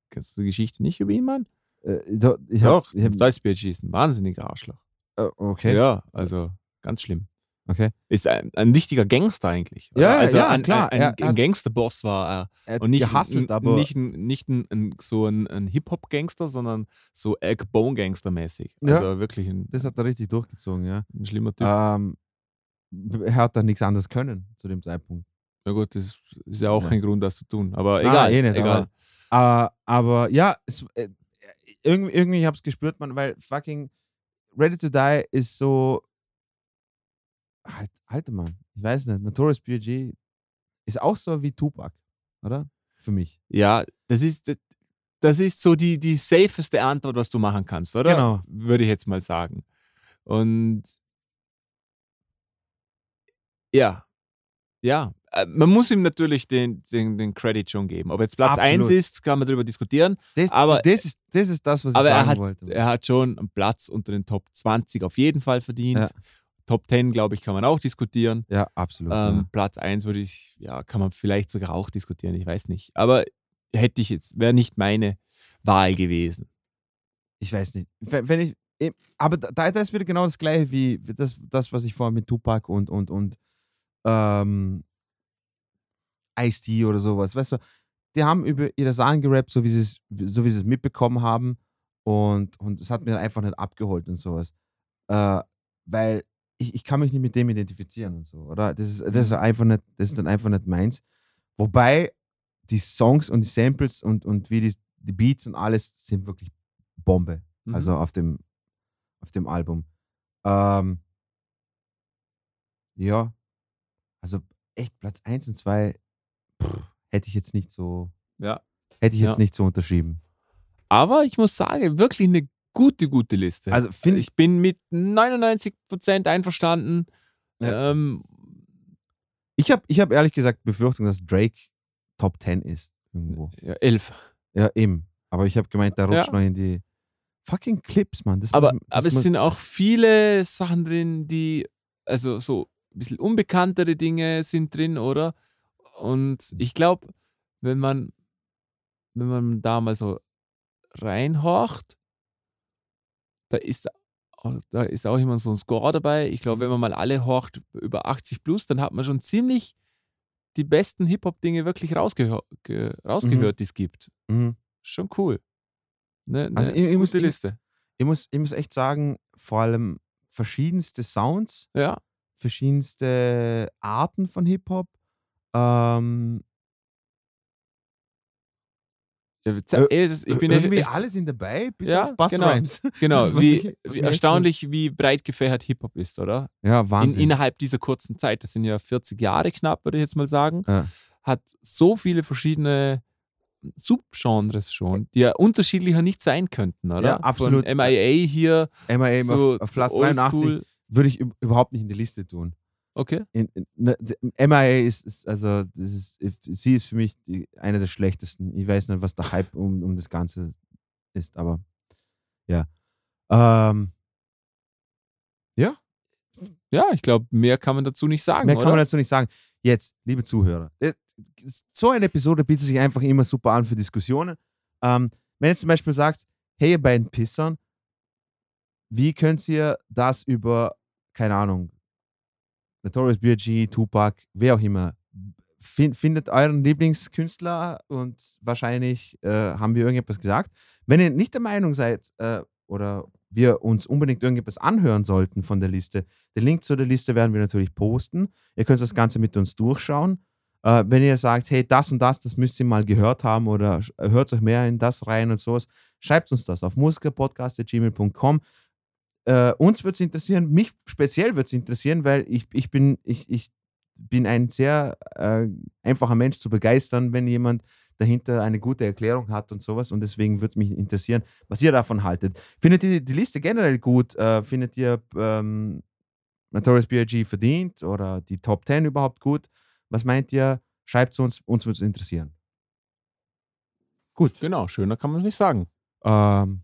kennst du die Geschichte nicht über ihn, Mann? Äh, doch, ich Doch, hab, ich hab, Notorious B.I.G. ist ein wahnsinniger Arschloch. äh, okay. Ja, also ganz schlimm. Okay. Ist ein, ein richtiger Gangster eigentlich. oder? Ja, also ja, ein, klar. Ein, ein, ein Gangsterboss war er. Er Und nicht, gehustelt, aber. nicht, ein- nicht ein, so ein, Hip-Hop-Gangster, sondern so Egg Bone-Gangster mäßig. Ja. Also wirklich ein, das hat er richtig durchgezogen, ja. ein schlimmer Typ. Ähm, er hat da nichts anderes können zu dem Zeitpunkt. Na gut, das ist ja auch Ja. kein Grund, das zu tun. Aber Ah, egal. eh nicht, egal. Aber, äh, aber ja, es, äh, irgendwie, irgendwie habe ich es gespürt, man, weil fucking Ready to Die ist so. Halt, halte Mann, ich weiß nicht. Notorious B.I.G. ist auch so wie Tupac, oder? Für mich. Ja, das ist, das- ist so die, die safeste Antwort, was du machen kannst, oder? Genau. Würde ich jetzt mal sagen. Und ja, ja. Äh, Man muss ihm natürlich den, den, den Credit schon geben. Ob jetzt Platz Absolut. 1 ist, kann man darüber diskutieren. Das, Aber- das, ist, das ist das, was ich Aber er sagen hat, wollte. er hat schon einen Platz unter den Top 20 auf jeden Fall verdient. Ja. Top 10, glaube ich, kann man auch diskutieren. ja, absolut. Ähm, Platz 1 würde ich, ja, kann man vielleicht sogar auch diskutieren, ich weiß nicht. Aber hätte ich jetzt, wäre nicht meine Wahl gewesen. ich weiß nicht. Wenn ich, eh, aber da, da ist wieder genau das gleiche wie das, das was ich vorhin mit Tupac und, und, und ähm, Ice-T oder sowas, weißt du, die haben über ihre Sachen gerappt, so wie sie es, so wie sie es mitbekommen haben und, und es hat mir einfach nicht abgeholt und sowas. Äh, weil ich, ich kann mich nicht mit dem identifizieren und so, oder? Das ist, das ist einfach nicht, das ist dann einfach nicht meins. Wobei die Songs und die Samples und, und wie die, die Beats und alles sind wirklich Bombe. Mhm. Also auf dem, auf dem Album. Ähm, ja, also echt Platz 1 und 2 hätte ich jetzt nicht so, Ja. hätte ich jetzt Ja. nicht so unterschrieben. Aber ich muss sagen, wirklich eine gute, gute Liste. Also finde ich, ich bin mit 99% einverstanden. Ja. Ähm, ich habe ich hab ehrlich gesagt Befürchtung, dass Drake Top 10 ist irgendwo. ja, 11. Ja, eben. Aber ich habe gemeint, da rutscht Ja. noch in die fucking Clips, Mann. Das Aber, muss- das aber es sind auch viele Sachen drin, die, also so ein bisschen unbekanntere Dinge sind drin, oder? Und ich glaube, wenn man, wenn man da mal so reinhorcht, da ist, da ist auch immer so ein Score dabei. Ich glaube, wenn man mal alle horcht über 80 plus, dann hat man schon ziemlich die besten Hip-Hop-Dinge wirklich rausgehör, ge, rausgehört, die es gibt. Mhm. Schon cool. Ne, ne Also ich- ich muss- ich- Liste. ich, muss, ich muss echt sagen, vor allem verschiedenste Sounds, Ja. verschiedenste Arten von Hip-Hop. Ähm, Ja, ze- Äh, ey, das, ich bin ja irgendwie echt, alle sind dabei, bis Ja, auf Busta genau. Rhymes. genau, das, wie, mich- wie erstaunlich, wie breit gefächert Hip-Hop ist, oder? Ja, In, Wahnsinn. innerhalb dieser kurzen Zeit, das sind ja 40 Jahre knapp, würde ich jetzt mal sagen, Ja. hat so viele verschiedene Subgenres schon, die ja unterschiedlicher nicht sein könnten, oder? Ja, absolut. Von MIA hier, MIA so auf, auf Platz so 83 oldschool. würde ich üb- überhaupt nicht in die Liste tun. Okay. In, in, ne, d- MIA ist, ist also ist, sie ist für mich die, eine der schlechtesten. Ich weiß nicht, was der Hype um, um das Ganze ist, aber ja. Ähm, Ja, ich glaube, mehr kann man dazu nicht sagen, mehr oder? kann man dazu nicht sagen. Jetzt, liebe Zuhörer, so eine Episode bietet sich einfach immer super an für Diskussionen. Ähm, wenn ihr zum Beispiel sagt, hey ihr beiden Pissern, wie könnt ihr das über, keine Ahnung, Notorious B.I.G., Tupac, wer auch immer, fin findet euren Lieblingskünstler und wahrscheinlich äh, haben wir irgendetwas gesagt. Wenn ihr nicht der Meinung seid äh, oder wir uns unbedingt irgendetwas anhören sollten von der Liste, den Link zu der Liste werden wir natürlich posten. Ihr könnt das Ganze mit uns durchschauen. Äh, wenn ihr sagt, hey, das und das, das müsst ihr mal gehört haben oder hört euch mehr in das rein und sowas, schreibt uns das auf musikerpodcast.gmail.com. Äh, uns wird es interessieren, mich speziell wird es interessieren, weil ich, ich, bin, ich, ich bin ein sehr äh, einfacher Mensch zu begeistern, wenn jemand dahinter eine gute Erklärung hat und sowas. Und deswegen würde es mich interessieren, was ihr davon haltet. Findet ihr die Liste generell gut? Äh, findet ihr ähm, Notorious B.I.G. verdient oder die Top 10 überhaupt gut? Was meint ihr? Schreibt es uns, uns würde es interessieren. Gut. Genau, schöner kann man es nicht sagen. Ähm,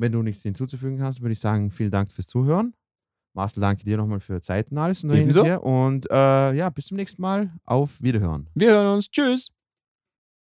wenn du nichts hinzuzufügen hast, würde ich sagen, vielen Dank fürs Zuhören. Marcel, danke dir nochmal für Zeit und alles. Und, äh, ja, bis zum nächsten Mal. Auf Wiederhören. Wir hören uns. Tschüss.